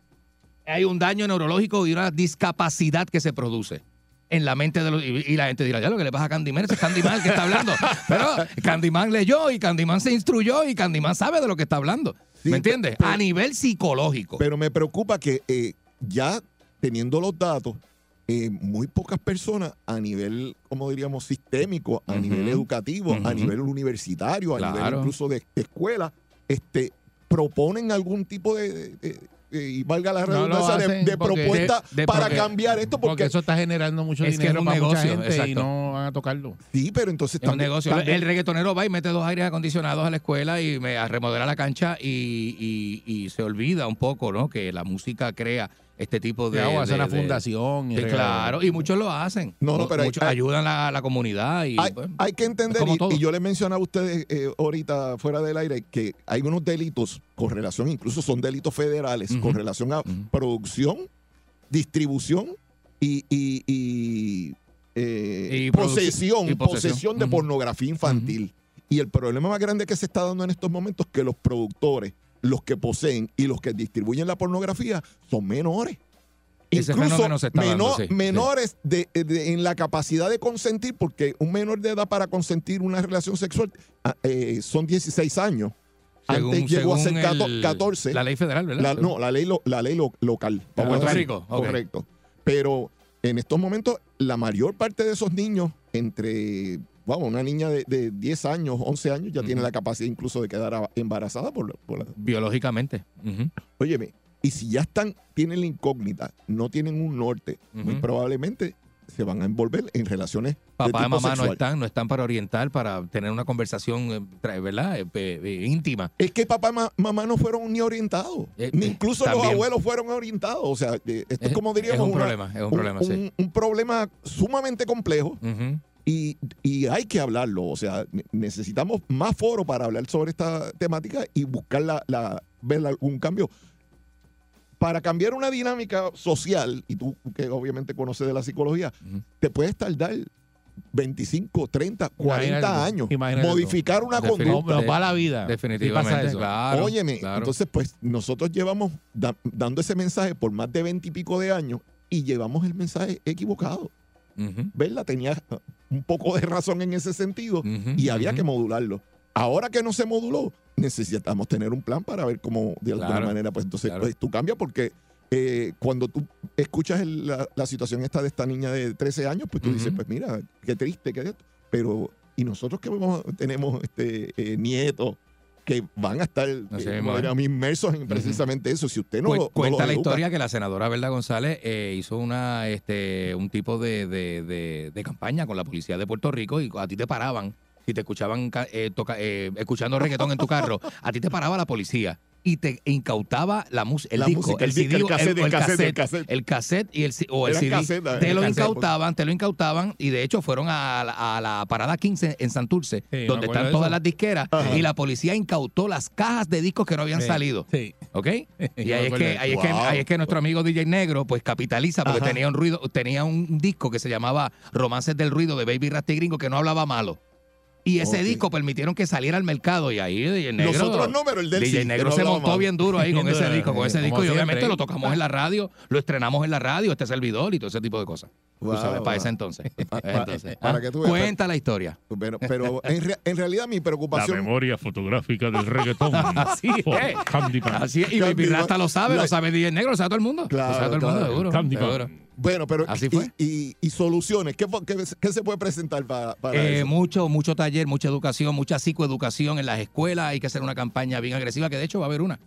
Hay un daño neurológico y una discapacidad que se produce en la mente de los... Y, y la gente dirá, ya lo que le pasa a Candyman, es Candyman que está hablando. <laughs> Pero Candyman leyó y Candyman se instruyó y Candyman sabe de lo que está hablando. ¿Me entiendes? a nivel psicológico. Pero me preocupa que eh, ya teniendo los datos, eh, muy pocas personas a nivel, como diríamos, sistémico, a nivel educativo, a nivel universitario, a nivel incluso de, de escuela, este, proponen algún tipo de, de- de- de- y valga la redundancia, de- propuesta de- de- para porque- cambiar esto, porque, Porque eso está generando mucho Es que dinero es un para mucha gente y no van a tocarlo. Sí, pero entonces Es un también- negocio. también- el reggaetonero va y mete dos aires acondicionados a la escuela y me a remodelar la cancha y, y- y se olvida un poco, ¿no? Que la música crea este tipo de... Claro, hacer una de- fundación y claro, y muchos lo hacen. No, no, pero hay- muchos hay- ayudan a la comunidad y hay, pues, hay que entender, y, yo les mencionaba a ustedes eh, ahorita fuera del aire, que hay unos delitos con relación, incluso son delitos federales, con relación a producción, distribución y, y- y, eh, Y posesión, y posesión. posesión de pornografía infantil. Y el problema más grande que se está dando en estos momentos es que los productores, los que poseen y los que distribuyen la pornografía son menores. Ese fenómeno se está dando, sí, sí. menores de- de- en la capacidad de consentir, porque un menor de edad para consentir una relación sexual ah, eh, son 16 años. Según- Antes llegó a ser según cato- el- 14. la ley federal, ¿verdad? La- no, la ley, lo- la ley lo- local. Puerto. Rico. Correcto. Pero en estos momentos, la mayor parte de esos niños, entre, vamos, una niña de, de 10 años, 11 años, ya tiene la capacidad incluso de quedar embarazada por, por la, biológicamente. Óyeme, y si ya están, tienen la incógnita, no tienen un norte, muy probablemente se van a envolver en relaciones Papá de y tipo mamá no están, no están para orientar, para tener una conversación, eh, ¿verdad? Eh, eh, íntima. Es que papá y ma- mamá no fueron ni orientados, Eh, ni incluso los abuelos fueron orientados. O sea, esto es como diríamos es un una- problema, es un problema, sí. un- un problema sumamente complejo. Y, y hay que hablarlo. O sea, ne- necesitamos más foro para hablar sobre esta temática y buscar la, la- ver algún cambio. Para cambiar una dinámica social, y tú que obviamente conoces de la psicología, te puedes tardar 25, 30, 40 Imagínate, años. imagínate tú. Modificar una Definitivamente. conducta. Nos va la vida. Definitivamente, Y pasa eso. claro. Óyeme, claro. entonces pues nosotros llevamos da- dando ese mensaje por más de 20 y pico de años y llevamos el mensaje equivocado. ¿Verdad? Tenía un poco de razón en ese sentido y había que modularlo. Ahora que no se moduló, necesitamos tener un plan para ver cómo de alguna Claro, manera, pues entonces claro. pues, tú cambias porque eh, cuando tú escuchas el- la, la situación esta de esta niña de 13 años, pues tú dices, pues mira, qué triste, qué. Pero, y nosotros que tenemos este eh, nietos que van a estar mismo, como ¿eh? inmersos en precisamente eso. Si usted no, Cu- lo- no cuenta la historia que la senadora Verda González eh, hizo una este un tipo de, de- de- de campaña con la policía de Puerto Rico y a ti te paraban si te escuchaban eh, toca- eh, escuchando reggaetón en tu carro a ti te paraba la policía y te incautaba la música el La disco música, el CD, el cassette, o el cassette, el cassette. el cassette y el, o el CD cassette, te el lo incautaban te lo incautaban y de hecho fueron a la, a la parada 15 en Santurce donde están todas las disqueras Ajá. y la policía incautó las cajas de discos que no habían Sí, salido Sí. ¿Ok? <laughs> Y ahí es, que, ahí, es que, ahí es que nuestro amigo DJ Negro pues capitaliza porque Ajá. tenía un ruido, tenía un disco que se llamaba Romances del Ruido de Baby Rasty Gringo que no hablaba malo. Y ese disco permitieron que saliera al mercado y ahí DJ Negro. Nosotros no, pero el del DJ Negro se montó bien duro ahí <laughs> con ese disco, con ese como disco y obviamente lo tocamos en la radio, lo estrenamos en la radio, este servidor y todo ese tipo de cosas. Tú Wow, sabes, para ese entonces. <laughs> Entonces, para ah, que tú veas, Cuenta la historia. Pero, pero en, rea- en realidad mi La preocupación... memoria fotográfica del reggaetón. <laughs> Así es. Candyman. Así es. Y Baby. Rasta lo sabe, La- lo sabe DJ Negro, lo sabe todo el mundo. Claro, lo sabe todo el mundo, claro. seguro. Seguro. Bueno, pero Así y- fue. Y, y soluciones, ¿qué, fue- qué, qué se puede presentar para, para Eh, eso? mucho, mucho taller, mucha educación, mucha psicoeducación en las escuelas. Hay que hacer una campaña bien agresiva, que de hecho va a haber una.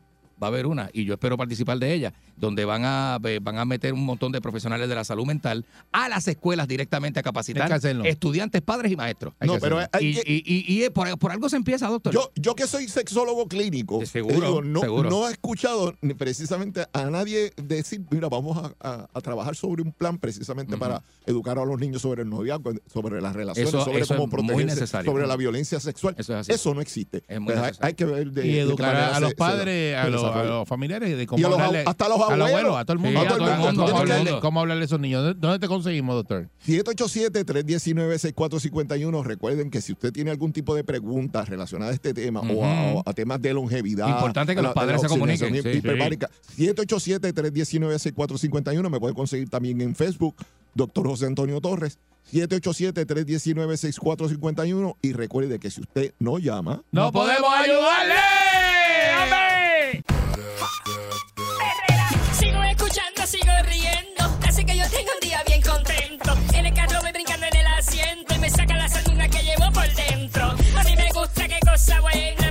Va a haber una, y yo espero participar de ella, donde van a, eh, van a meter un montón de profesionales de la salud mental a las escuelas directamente a Hay capacitar estudiantes, padres y maestros. No, pero hacerlo. hay Y, y- y- y, eh, por, por algo se empieza, doctor. yo, yo que soy sexólogo clínico, De seguro, digo, no, seguro. no he escuchado precisamente a nadie decir, mira, vamos a, a- a trabajar sobre un plan precisamente para educar a los niños sobre el noviazgo, sobre las relaciones, Eso- sobre eso cómo protegerse, sobre la violencia sexual. Eso es así. no existe. Es muy Pues hay, que ver de y de educar manera a los se- se- padres, a, se los, a los familiares de Y cómo a los hablarle, hasta los a los abuelos. a todo el Sí, mundo, a todo el mundo, cómo, hablarle, mundo. cómo hablarle a esos niños. ¿Dónde- ¿Dónde te conseguimos, doctor? 787-319-6451. Recuerden que si usted tiene algún tipo de preguntas relacionadas a este tema o, a, o a temas de longevidad. Importante que los padres se comuniquen, sí. hiperbárica, 787-319-6451. Me puede conseguir también en Facebook, doctor José Antonio Torres. 787-319-6451. Y recuerde que si usted no llama, ¡No podemos ayudarle! Sigo riendo. Así que yo tengo un día bien contento. En el carro voy brincando en el asiento y me saca la sanduna que llevo por dentro. A mí me gusta qué cosa buena.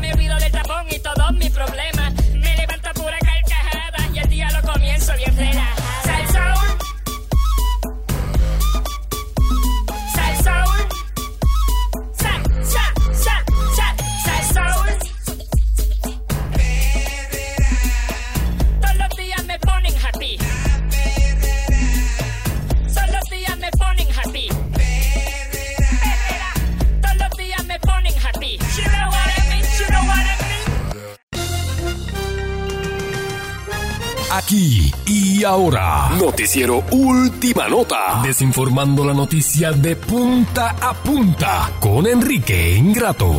Aquí y ahora. Noticiero Última Nota. Desinformando la noticia de punta a punta con Enrique Ingrato.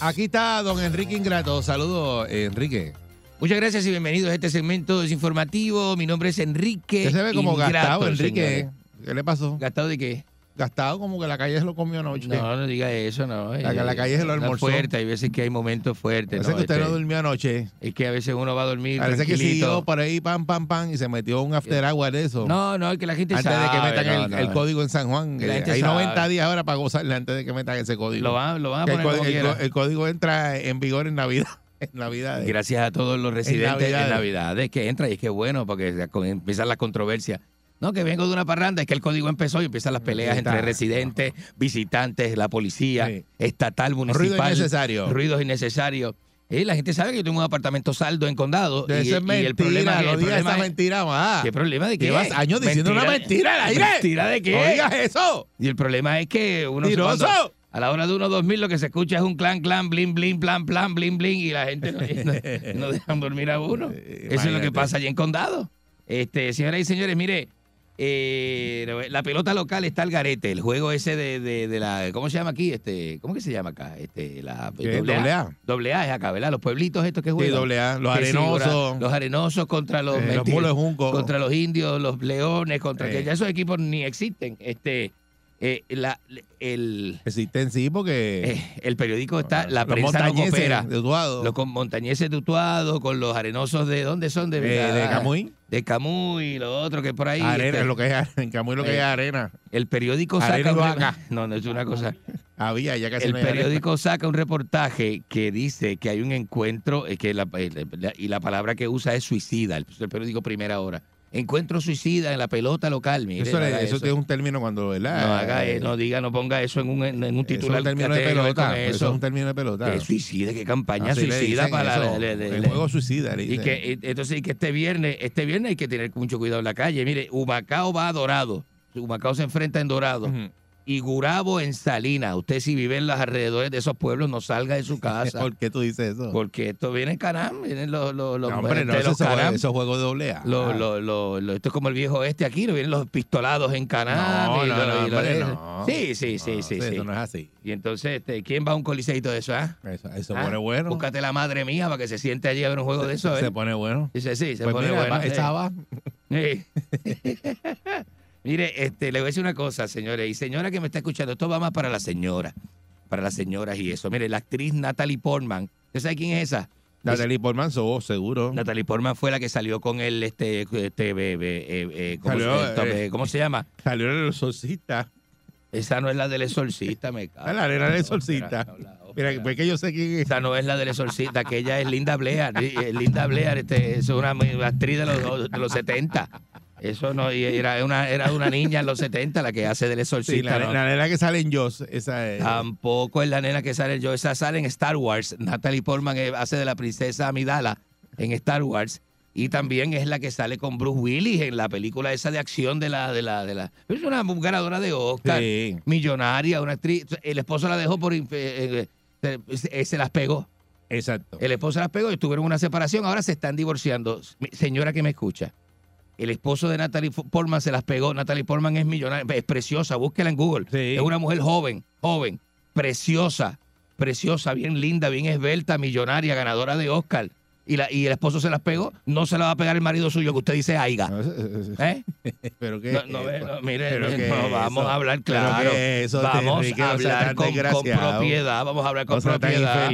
Aquí está don Enrique Ingrato. Saludos, eh, Enrique. Muchas gracias y bienvenidos a este segmento desinformativo. Mi nombre es Enrique. Usted se ve como Ingrato, gastado, Enrique. señores. ¿Qué le pasó? ¿Gastado de qué? Gastado como que la calle se lo comió anoche. No, no diga eso, no. La- la calle se lo almorzó. fuerte, hay veces que hay momentos fuertes. Parece ¿no? que usted Este, no durmió anoche. Es que a veces uno va a dormir Parece que tranquilito. siguió por ahí, pam, pam, pam, y se metió un after hour de eso. No, no, es que la gente Antes de que sabe, metan no, el, no. el código en San Juan. Que eh, hay sabe. 90 días ahora para gozarle antes de que metan ese código. Lo van, lo van a Que el, poner el código entra en vigor en Navidad. <laughs> En Navidad. Gracias a todos los residentes en Navidades. Navidades que entran y es que bueno, porque empiezan las controversias. No, que vengo de una parranda, es que el código empezó y empiezan las peleas Está. entre residentes, visitantes, la policía, estatal, municipal. Ruido innecesario. Ruidos innecesarios. Y la gente sabe que yo tengo un apartamento saldo en condado. Y, y el problema, no el digas problema esa es- mentira más. ¿Qué problema de qué? Llevas años diciendo una mentira al aire. ¿Mentira de qué? No digas eso. Y el problema es que uno ¡Tiroso! a la hora de 1 2000 lo que se escucha es un clan, clan, blin, blin, plan, plan, blin, blin y la gente no, no- no dejan dormir a uno. <laughs> Eso es lo que pasa allí en Condado. Este, señoras y señores, mire, eh, la pelota local está al garete. El juego ese de, de- de la, ¿cómo se llama aquí? Este, ¿cómo que se llama acá? Este, la ¿Qué? ¿Doble A? Doble A es acá, ¿verdad? Los pueblitos estos que Sí, juegan. doble A. Los Que sí, arenosos. los arenosos contra los, Eh, los mulos de junco. contra los indios, los leones, contra Eh. que ya esos equipos ni existen. Este, eh, la, el, Existen sí porque... eh, el periódico está, la los prensa no coopera. de Utuado. Los con montañeses de Utuado, con los arenosos de ¿dónde son? De, Eh, de Camuy. De Camuy, lo otro que por ahí. Arena, este, lo que es en Camuy lo que eh, es arena. El periódico Arena saca vaca. <laughs> No, no es una cosa. Había, ya casi El no hay arena. periódico saca un reportaje que dice que hay un encuentro eh, que la, eh, la- y la palabra que usa es suicida. El, el periódico Primera Hora. Encuentro suicida en la pelota local. Mire, Eso, no le- eso tiene un término cuando, ¿verdad? No haga, eh, Eh, no diga, no ponga eso en un, en un eso es titular. un término de pelota. Eso es un término de pelota. Que suicida, que campaña Así le suicida para eso, le- le- el le- juego suicida. le y que entonces y que este viernes, este viernes hay que tener mucho cuidado en la calle. Mire, Humacao va a Dorado. Humacao se enfrenta en Dorado. Y Gurabo en Salinas. Usted si vive en los alrededores de esos pueblos, no salga de su <laughs> casa. ¿Por qué tú dices eso? Porque esto viene en Canam, vienen los, los, los No, hombre, no, eso, Canam. esos juegos de doble A. Lo- lo- lo- lo- esto es como el viejo este aquí, lo vienen los pistolados en Canam. No, y no, lo- no, y lo- hombre, no. Sí, sí, sí, sí. eso sí. no es así. Y entonces, este, ¿quién va a un coliseito de eso? ah? Eso, eso ¿Ah? pone bueno. Búscate la madre mía para que se siente allí a ver un juego de eso. ¿eh? Se pone bueno. Dice, sí, se Pues pone mira, bueno. va- sí. <laughs> <laughs> Mire, este, le voy a decir una cosa, señores. Y señora que me está escuchando, esto va más para la señora. Para las señoras y eso. Mire, la actriz Natalie Portman. ¿Usted sabe quién es esa? Natalie Portman, so, seguro. Natalie Portman fue la que salió con el, este, este, bebé, eh, eh, ¿cómo, Salió, se- eh, ¿cómo se llama? Salió el solcita. Esa no es la del exorcista, me cago. <laughs> La arena del solcita. Mira, pues que yo sé quién es. Esa no es la del exorcista, que ella es Linda Blair. <laughs> eh, Linda Blair este, es una actriz de los, de los 70. Eso no, y era una, era una niña en los 70 la que hace del Sí, exorcista. la, ¿no? la nena que sale en Joss, esa es. Tampoco es la nena que sale yo. Esa sale en Star Wars. Natalie Portman eh, hace de la princesa Amidala en Star Wars. Y también es la que sale con Bruce Willis en la película esa de acción de la... De la, de la es una ganadora de Oscar. Sí. Millonaria, una actriz. El esposo la dejó por... eh, eh, se, se las pegó. Exacto. El esposo las pegó y tuvieron una separación. Ahora se están divorciando. Señora que me escucha. El esposo de Natalie Portman se las pegó. Natalie Portman es millonaria, es preciosa. Búsquela en Google. Es una mujer joven, joven, preciosa, preciosa, bien linda, bien esbelta, millonaria, ganadora de Oscar. Y, la, y el esposo se las pegó. No se la va a pegar el marido suyo que usted dice aiga. ¿Eh? <laughs> Pero que. No, no, no, mire, Pero que vamos eso, a hablar claro. que eso, vamos Enrique, a sea hablar con, con propiedad. Vamos a hablar con sea tan propiedad.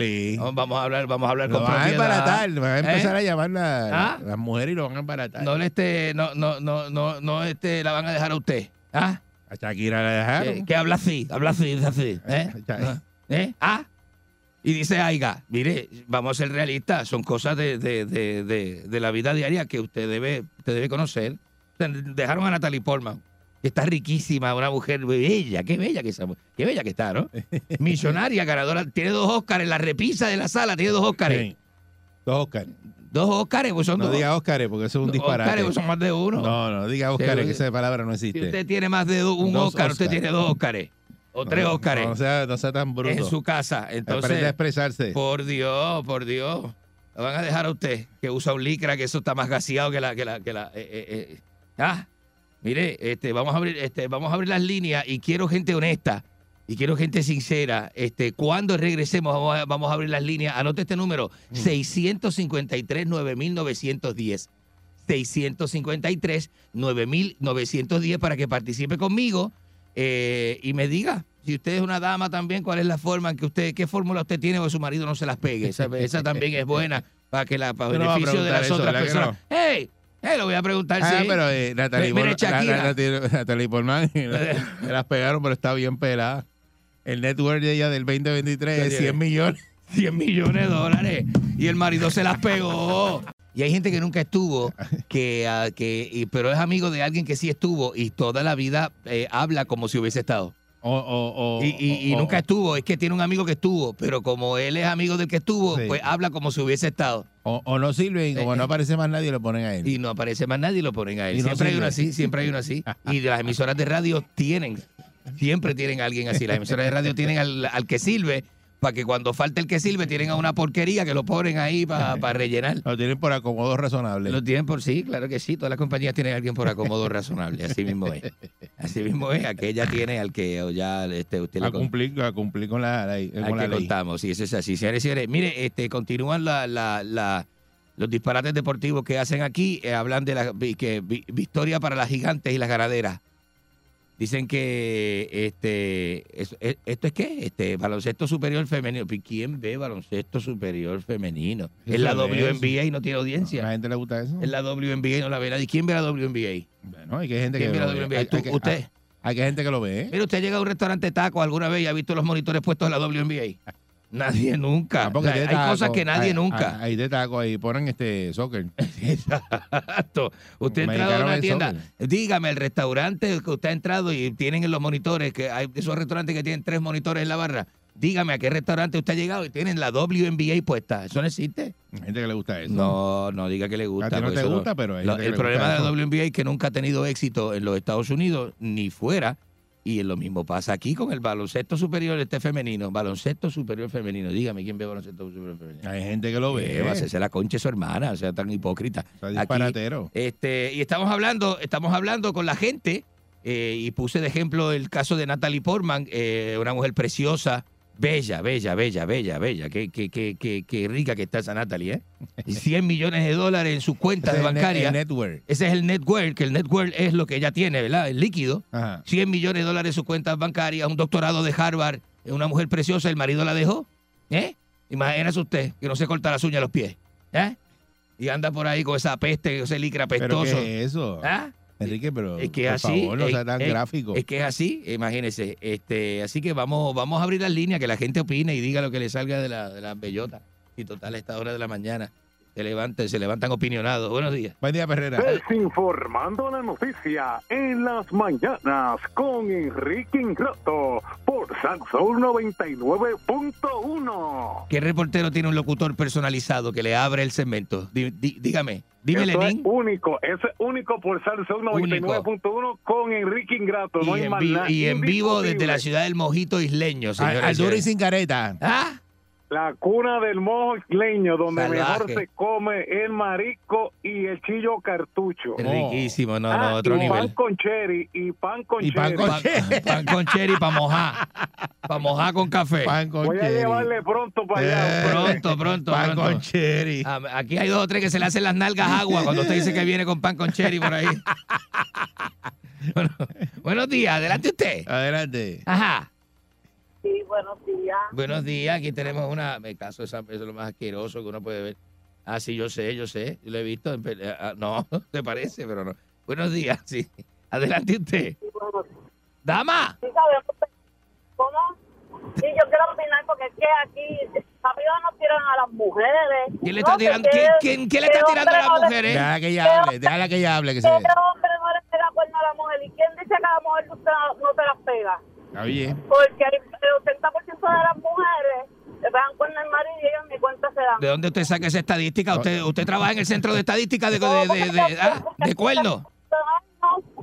Vamos a hablar, vamos a hablar Lo con van a propiedad. embaratar, van a empezar ¿Eh? a llamar la- ¿Ah? las mujeres y lo van a embaratar. No le este, no, no, no, no, no este, la van a dejar a usted. ¿Ah? A Shakira la dejaron. Que, que habla así, habla así, dice así. ¿Eh? ¿Eh? ¿Ah? Y dice Aiga, mire, vamos a ser realistas, son cosas de, de, de, de, la vida diaria que usted debe, usted debe conocer. Dejaron a Natalie Portman, que está riquísima, una mujer bella, qué bella que esa qué bella que está, ¿no? <laughs> Millonaria, ganadora, tiene dos Óscares, la repisa de la sala tiene dos Óscares. Sí. Dos Óscar. Dos Óscares, pues son No dos. diga Óscar porque eso es un Dos disparate. Óscares, pues son más de uno. No, no, diga Óscar, Sí, que esa palabra no Si existe. usted tiene más de un Óscar, usted tiene dos Óscares. O tres No, Óscares. No, sea, no sea tan bruto. en su casa. Entonces, Aprende a expresarse. por Dios, por Dios. Lo van a dejar a usted, que usa un licra, que eso está más gaseado que la... Que la, que la eh, eh, eh. Ah, mire, este, vamos, a abrir, este, vamos a abrir las líneas y quiero gente honesta y quiero gente sincera. Este, cuando regresemos, vamos a, vamos a abrir las líneas. Anote este número, 653-9910. 653-9910 para que participe conmigo eh, y me diga si usted es una dama también, cuál es la forma en que usted, qué fórmula usted tiene o su marido no se las pegue. Esa, esa también es buena para que la para no beneficio de las eso, otras ¿verdad que personas. ¡Hey! ¡Hey! Lo voy a preguntar, Ah, sí. pero eh, Natalie, Mire, Natalie, Natalie Portman, <laughs> me las pegaron, pero está bien pelada. El network de ella del 2023 es 100 millones. 100 millones de dólares. Y el marido se las pegó. Y hay gente que nunca estuvo, <laughs> que, ah, que y- pero es amigo de alguien que sí estuvo y toda la vida eh, habla como si hubiese estado. O, o- o- y y- y o- nunca estuvo, es que tiene un amigo que estuvo, pero como él es amigo del que estuvo, Sí. pues habla como si hubiese estado. O, o no sirve y como Eh, no eh. aparece más nadie, lo ponen a él. Y no aparece más nadie lo ponen a él. No siempre hay uno así, siempre hay uno así. Y las emisoras de radio tienen, siempre tienen a alguien así. Las emisoras de radio tienen al, al que sirve, para que cuando falte el que sirve, tienen a una porquería que lo ponen ahí para <laughs> rellenar. Lo tienen por acomodo razonable. Lo tienen por sí, claro que sí. Todas las compañías tienen a alguien por acomodo razonable. Así mismo es. Así mismo es. Aquella tiene al que o ya este, usted a cumplir, a cumplir con la, la- con al la que ley. contamos. Sí, eso es así. Señores señores, mire, este, continúan la, la- la- los disparates deportivos que hacen aquí. eh, hablan de la que, vi- victoria para las gigantes y las ganaderas. Dicen que este es- es- esto es qué? Este baloncesto superior femenino. ¿Y ¿Quién ve baloncesto superior femenino? Es la WNBA y no tiene audiencia. ¿A la gente le gusta eso? Es la WNBA y no la ve nadie. ¿Quién ve la WNBA? Bueno, hay que gente ¿Quién que ve la. WNBA? Hay- ¿Tú- hay que- ¿Usted? Hay, hay que gente que lo ve. Mire, usted llega a un restaurante taco alguna vez y ha visto los monitores puestos en la WNBA. Nadie nunca. Ah, O sea, hay taco, cosas que nadie hay- nunca. Hay, hay de taco ahí, ponen este soccer. Exacto. Usted ha entrado a una tienda, soccer. dígame el restaurante que usted ha entrado y tienen en los monitores, que hay esos restaurantes que tienen tres monitores en la barra. Dígame a qué restaurante usted ha llegado y tienen la WNBA puesta. ¿Eso no existe? Hay gente que le gusta eso. No, no diga que le gusta. A ti no te gusta, pero hay lo- gente que el le problema gusta de la. WNBA es que nunca ha tenido éxito en los Estados Unidos ni fuera. Y lo mismo pasa aquí con el baloncesto superior este femenino. Baloncesto superior femenino. Dígame quién ve baloncesto superior femenino. Hay gente que lo ve. Va a hacerse la concha de su hermana, o sea, tan hipócrita. Aquí, disparatero. este, y estamos hablando, estamos hablando con la gente, eh, y puse de ejemplo el caso de Natalie Portman, eh, una mujer preciosa, bella, bella, bella, bella, bella. Qué, qué, qué, qué, qué rica que está esa Natalie, ¿eh? Y 100 millones de dólares en sus cuentas Ese es el net- bancarias. el network. Ese es el network, que el network es lo que ella tiene, ¿verdad? El líquido. Ajá. 100 millones de dólares en sus cuentas bancarias, un doctorado de Harvard, una mujer preciosa, el marido la dejó. ¿Eh? Imagínese usted que no se corta las uñas de los pies. ¿Eh? Y anda por ahí con esa peste, ese licra ¿Pero pestoso. qué es eso? ¿Ah? Enrique, pero Es que por así. favor, no es- sea tan es- gráfico. Es que es así, imagínese. Este, así que vamos, vamos a abrir las líneas, que la gente opine y diga lo que le salga de la, de las bellotas. Y total, a esta hora de la mañana se levantan, se levantan opinionados. Buenos días. Buen día, Perrera. Desinformando la noticia en las mañanas con Enrique Ingrato por Salsoul 99.1. ¿Qué reportero tiene un locutor personalizado que le abre el segmento? Dí- dí- dígame, dime, Eso es Lenín. único, eso es único por Salsoul 99.1 con Enrique Ingrato. no Y hay en, más vi- nada. y en vivo desde la ciudad del Mojito Isleño, Al, señores. al duro y sin careta. ¿Ah? La cuna del mojo isleño, donde Salvaje. mejor se come el marisco y el chillo cartucho. Riquísimo, no, Ah, no, otro y pan nivel. con cherry y pan con Y pan cherry. con Pan, pan con cherry para mojar. Para mojar con café. Pan con Voy a cherry. llevarle pronto para allá. Eh, Pronto, pronto, Pan pronto. con cherry. Ah, Aquí hay dos o tres que se le hacen las nalgas agua cuando usted dice que viene con pan con cherry por ahí. <laughs> Bueno, buenos días, adelante usted. Adelante. Ajá. Sí, buenos días. Buenos días, aquí tenemos una. Me caso, esa- eso es lo más asqueroso que uno puede ver. Ah, sí, yo sé, yo sé. Yo lo he visto. en pe- ah, no, <laughs> te parece, pero no. Buenos días, <laughs> sí. Adelante usted. Dama. Sí, sabemos. ¿Cómo? Sí, yo quiero opinar porque es que aquí arriba nos tiran a las mujeres. ¿Quién le No está sé tirando? qué- ¿Quién, quién- quién le está tirando a las no mujeres? Déjala que ella ¿Qué hable, déjala que ella hable. Que se... ¿Qué hombre no le pega cuerno a la mujer? ¿Y quién dice que a la mujer no no te las pega? Está bien. Porque el 80% de las mujeres pegan cuerno al marido y ellos ni cuenta se dan. ¿De dónde usted saca esa estadística? ¿Usted, usted trabaja en el centro de estadística de, de, de, de- ah, de cuerno?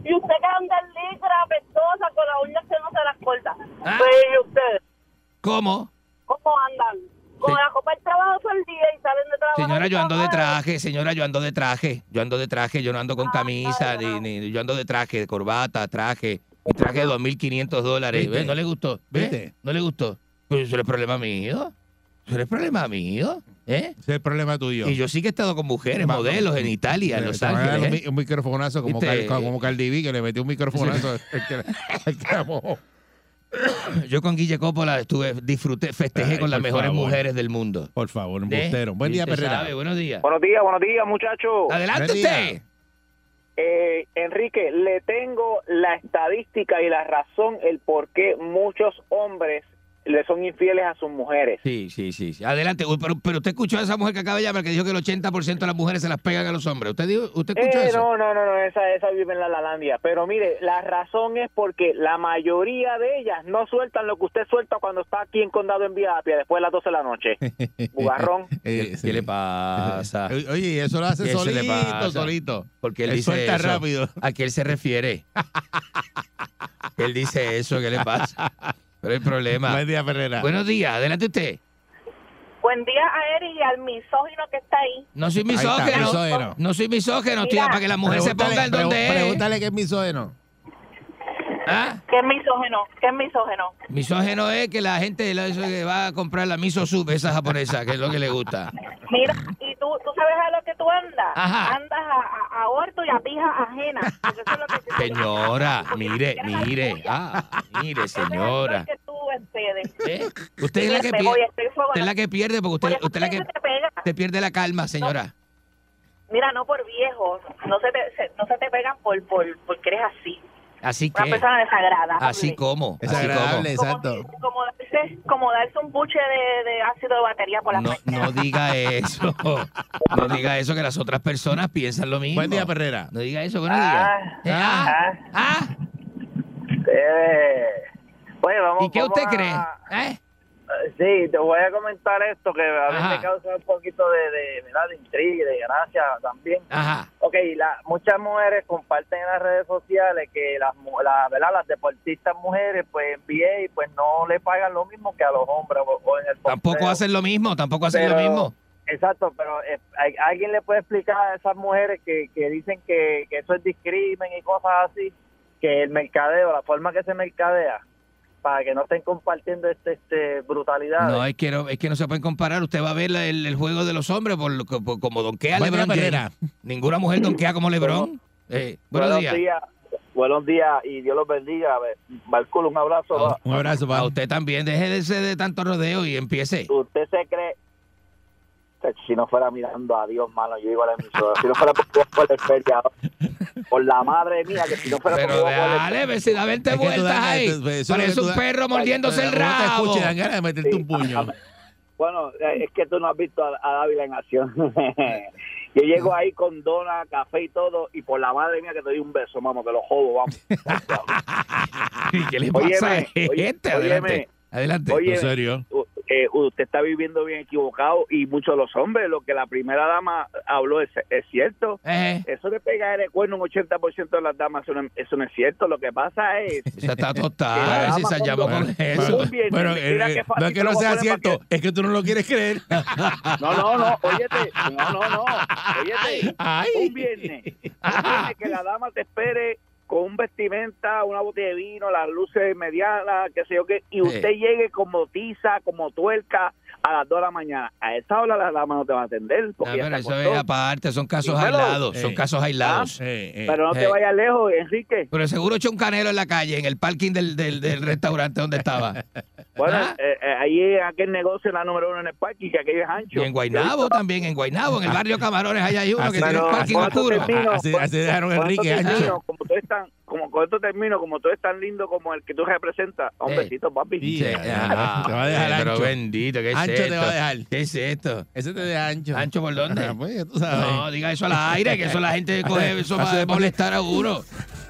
Y usted que anda en licra, apestosa, con las uñas que no se las corta. Ah. Pues, ¿y ustedes? ¿Cómo? ¿Cómo andan? con la copa del trabajo todo el día y salen de trabajo. Señora, yo ando de traje, señora, yo ando de traje. Yo ando de traje, yo no ando con camisa, ni, ni- yo ando de traje, de corbata, traje. Traje de 2.500 dólares. ¿Ve? ¿No le gustó? ¿Ve? ¿Viste? ¿No le gustó? Pues eso no es problema mío. Eso no es problema mío. ¿Eh? Ese es el problema tuyo. Y yo sí que he estado con mujeres, modelos en Italia, en Los Ángeles. Un, ¿eh? mi- un microfonazo como. Cal- como Cardi B, que le metió un microfonazo al que, al que la mojó. Yo con Guille Coppola estuve, disfruté, festejé Ay, con las mejores favor. mujeres del mundo. Por favor, ¿Eh? embustero. Buen día, Perrera. sabe, buenos días. Buenos días, buenos días, muchachos. Adelante usted. Eh, Enrique, le tengo la estadística y la razón el por qué muchos hombres le son infieles a sus mujeres. Sí, sí, sí. sí. Adelante. Uy, Pero, pero usted escuchó a esa mujer que acaba de llamar que dijo que el 80% de las mujeres se las pegan a los hombres. ¿Usted, dijo, usted escuchó Eh, eso? no, no, no, no, esa, esa vive en la Lalandia. Pero mire, la razón es porque la mayoría de ellas no sueltan lo que usted suelta cuando está aquí en Condado en Vía Apia después de las 12 de la noche. <laughs> Bugarrón. <laughs> Eh, ¿Qué, qué le pasa? <laughs> Oye, eso lo hace ¿Qué se le solito, pasa? solito. Porque él, Él dice suelta eso. rápido. ¿A qué él se refiere? él dice eso, ¿qué le pasa? Pero el problema. <laughs> Buen día, Ferrera. Buenos días, adelante usted. Buen día a Eric y al misógino que está ahí. No soy está, misógeno. No soy misógeno, tío, Mira. para que la mujer se ponga en donde es. Pregúntale qué es misógeno. ¿Ah? ¿Qué es misógeno? ¿Qué es misógeno? Misógeno es que la gente que va a comprar la miso sub, esa japonesa, que es lo que le gusta. Mira, y tú, tú sabes a lo que tú andas. Ajá. Andas a, a, a orto y a pija ajena. Porque eso es lo que Señora, mire, mire. Ah, mire, señora. que tú. ¿Eh? Usted es la que pierde. Usted es la que pierde porque usted, usted es la que te pega. te pierde la calma, señora. Mira, no por viejos. No se te, se- no se te pegan por, por, porque eres así. Así Una que, persona desagradable. así como, Es así agradable, como. exacto. Como darse, como darse un buche de, de ácido de batería por la No, no diga eso. <laughs> No diga eso que las otras personas piensan lo mismo. Buen día, Perrera. No diga eso, buenos días. Eh, ah, ah. Eh, oye, vamos, ¿Y qué vamos usted a- cree? ¿Eh? Sí, te voy a comentar esto que a mí me causa un poquito de, de, intriga y de gracia también. Ajá. Ok, la, muchas mujeres comparten en las redes sociales que las, la, ¿verdad? las deportistas mujeres pues en NBA pues no le pagan lo mismo que a los hombres o, o en el Tampoco hacen lo mismo, tampoco hacen lo mismo. Exacto, pero eh, ¿hay- ¿alguien le puede explicar a esas mujeres que, que dicen que, que eso es discrimen y cosas así? Que el mercadeo, la forma que se mercadea, para que no estén compartiendo este, este brutalidades. No, es que no, es que no se pueden comparar. Usted va a ver la- el, el juego de los hombres por, lo que- por- como donkea LeBron. James. Ninguna mujer donkea como LeBron. Eh, buenos días. Buenos días y Dios los bendiga. A ver, Marculo, un abrazo. Un abrazo, A usted también, deje de ser de tanto rodeo y empiece. ¿Usted se cree? Si no fuera mirando a Dios, mano, yo digo a la emisora. Si no fuera por, por el feriado, por la madre mía, que si no fuera Pero por dale, vecino, da 20 Es que tú vueltas dan- ahí. Parece un perro mordiéndose el te rabo. escucha y dan ganas de meterte un puño. <laughs> Bueno, eh, es que tú no has visto a, a Dávila en acción. <laughs> Yo llego ahí con dona, café y todo, y por la madre mía que te doy un beso, vamos, que lo jodo, vamos. <laughs> ¿Qué le pasa Óyeme, a este? Adelante. óyeme. Adelante. Oye, ¿En serio? Eh, usted está viviendo bien equivocado y muchos de los hombres, lo que la primera dama habló es, es cierto. Eh. Eso de pegar el cuerno un 80% de las damas, eso no, eso no es cierto. Lo que pasa es... <laughs> Esa está tostada, si se llama con eso. Bueno, eh, eh, no es que no sea cierto, es que tú no lo quieres creer. <laughs> No, no, no, óyete, no, no, no, óyete, Ay. un viernes, un viernes que la dama te espere con un vestimenta, una botella de vino, las luces medianas, qué sé yo qué, y usted llegue como tiza, como tuerca a las 2 de la mañana. A esa hora la dama no te va a atender. No, Porque ya pero se eso es acostó. aparte, son casos Dímelo. aislados, son Eh. casos aislados. Eh, eh. Pero no te Eh. vayas lejos, Enrique. Pero seguro echó un canelo en la calle, en el parking del, del, del restaurante donde estaba. <laughs> Bueno, ¿Ah? eh, eh, ahí en aquel negocio, la número uno en el parking, que aquello es ancho. Y en Guaynabo también, en Guaynabo, en el barrio Camarones, allá hay uno Así- que tiene un parking oscuro. termino, Así- dejaron Enrique termino, ancho. Como tan, como con esto termino, como tú eres tan lindo como el que tú representas. Un Eh. besito, papi. Y- Sí, Ah, te va a dejar eh, Pero ancho. bendito, ¿qué es Ancho esto? te va a dejar. ¿Qué es esto? Ese te deja ancho. ¿Ancho por dónde? Ah, pues, tú sabes. No, diga eso al aire, que eso la gente <laughs> coge eso para de- molestar a uno.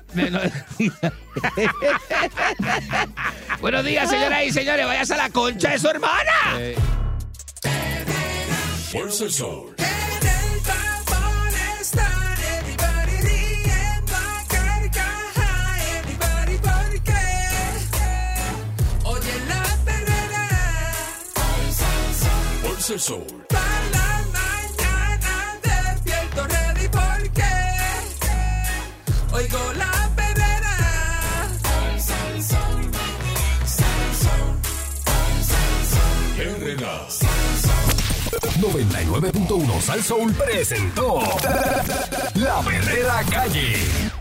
<laughs> Buenos días, señoras y señores. Váyase a la concha de su hermana. Eh, Soul. la mañana porque oigo la perrera. Sal Soul, Sal Soul, Sal Soul. Herrera. 99.1 Sal Soul presentó La Verdadera Calle.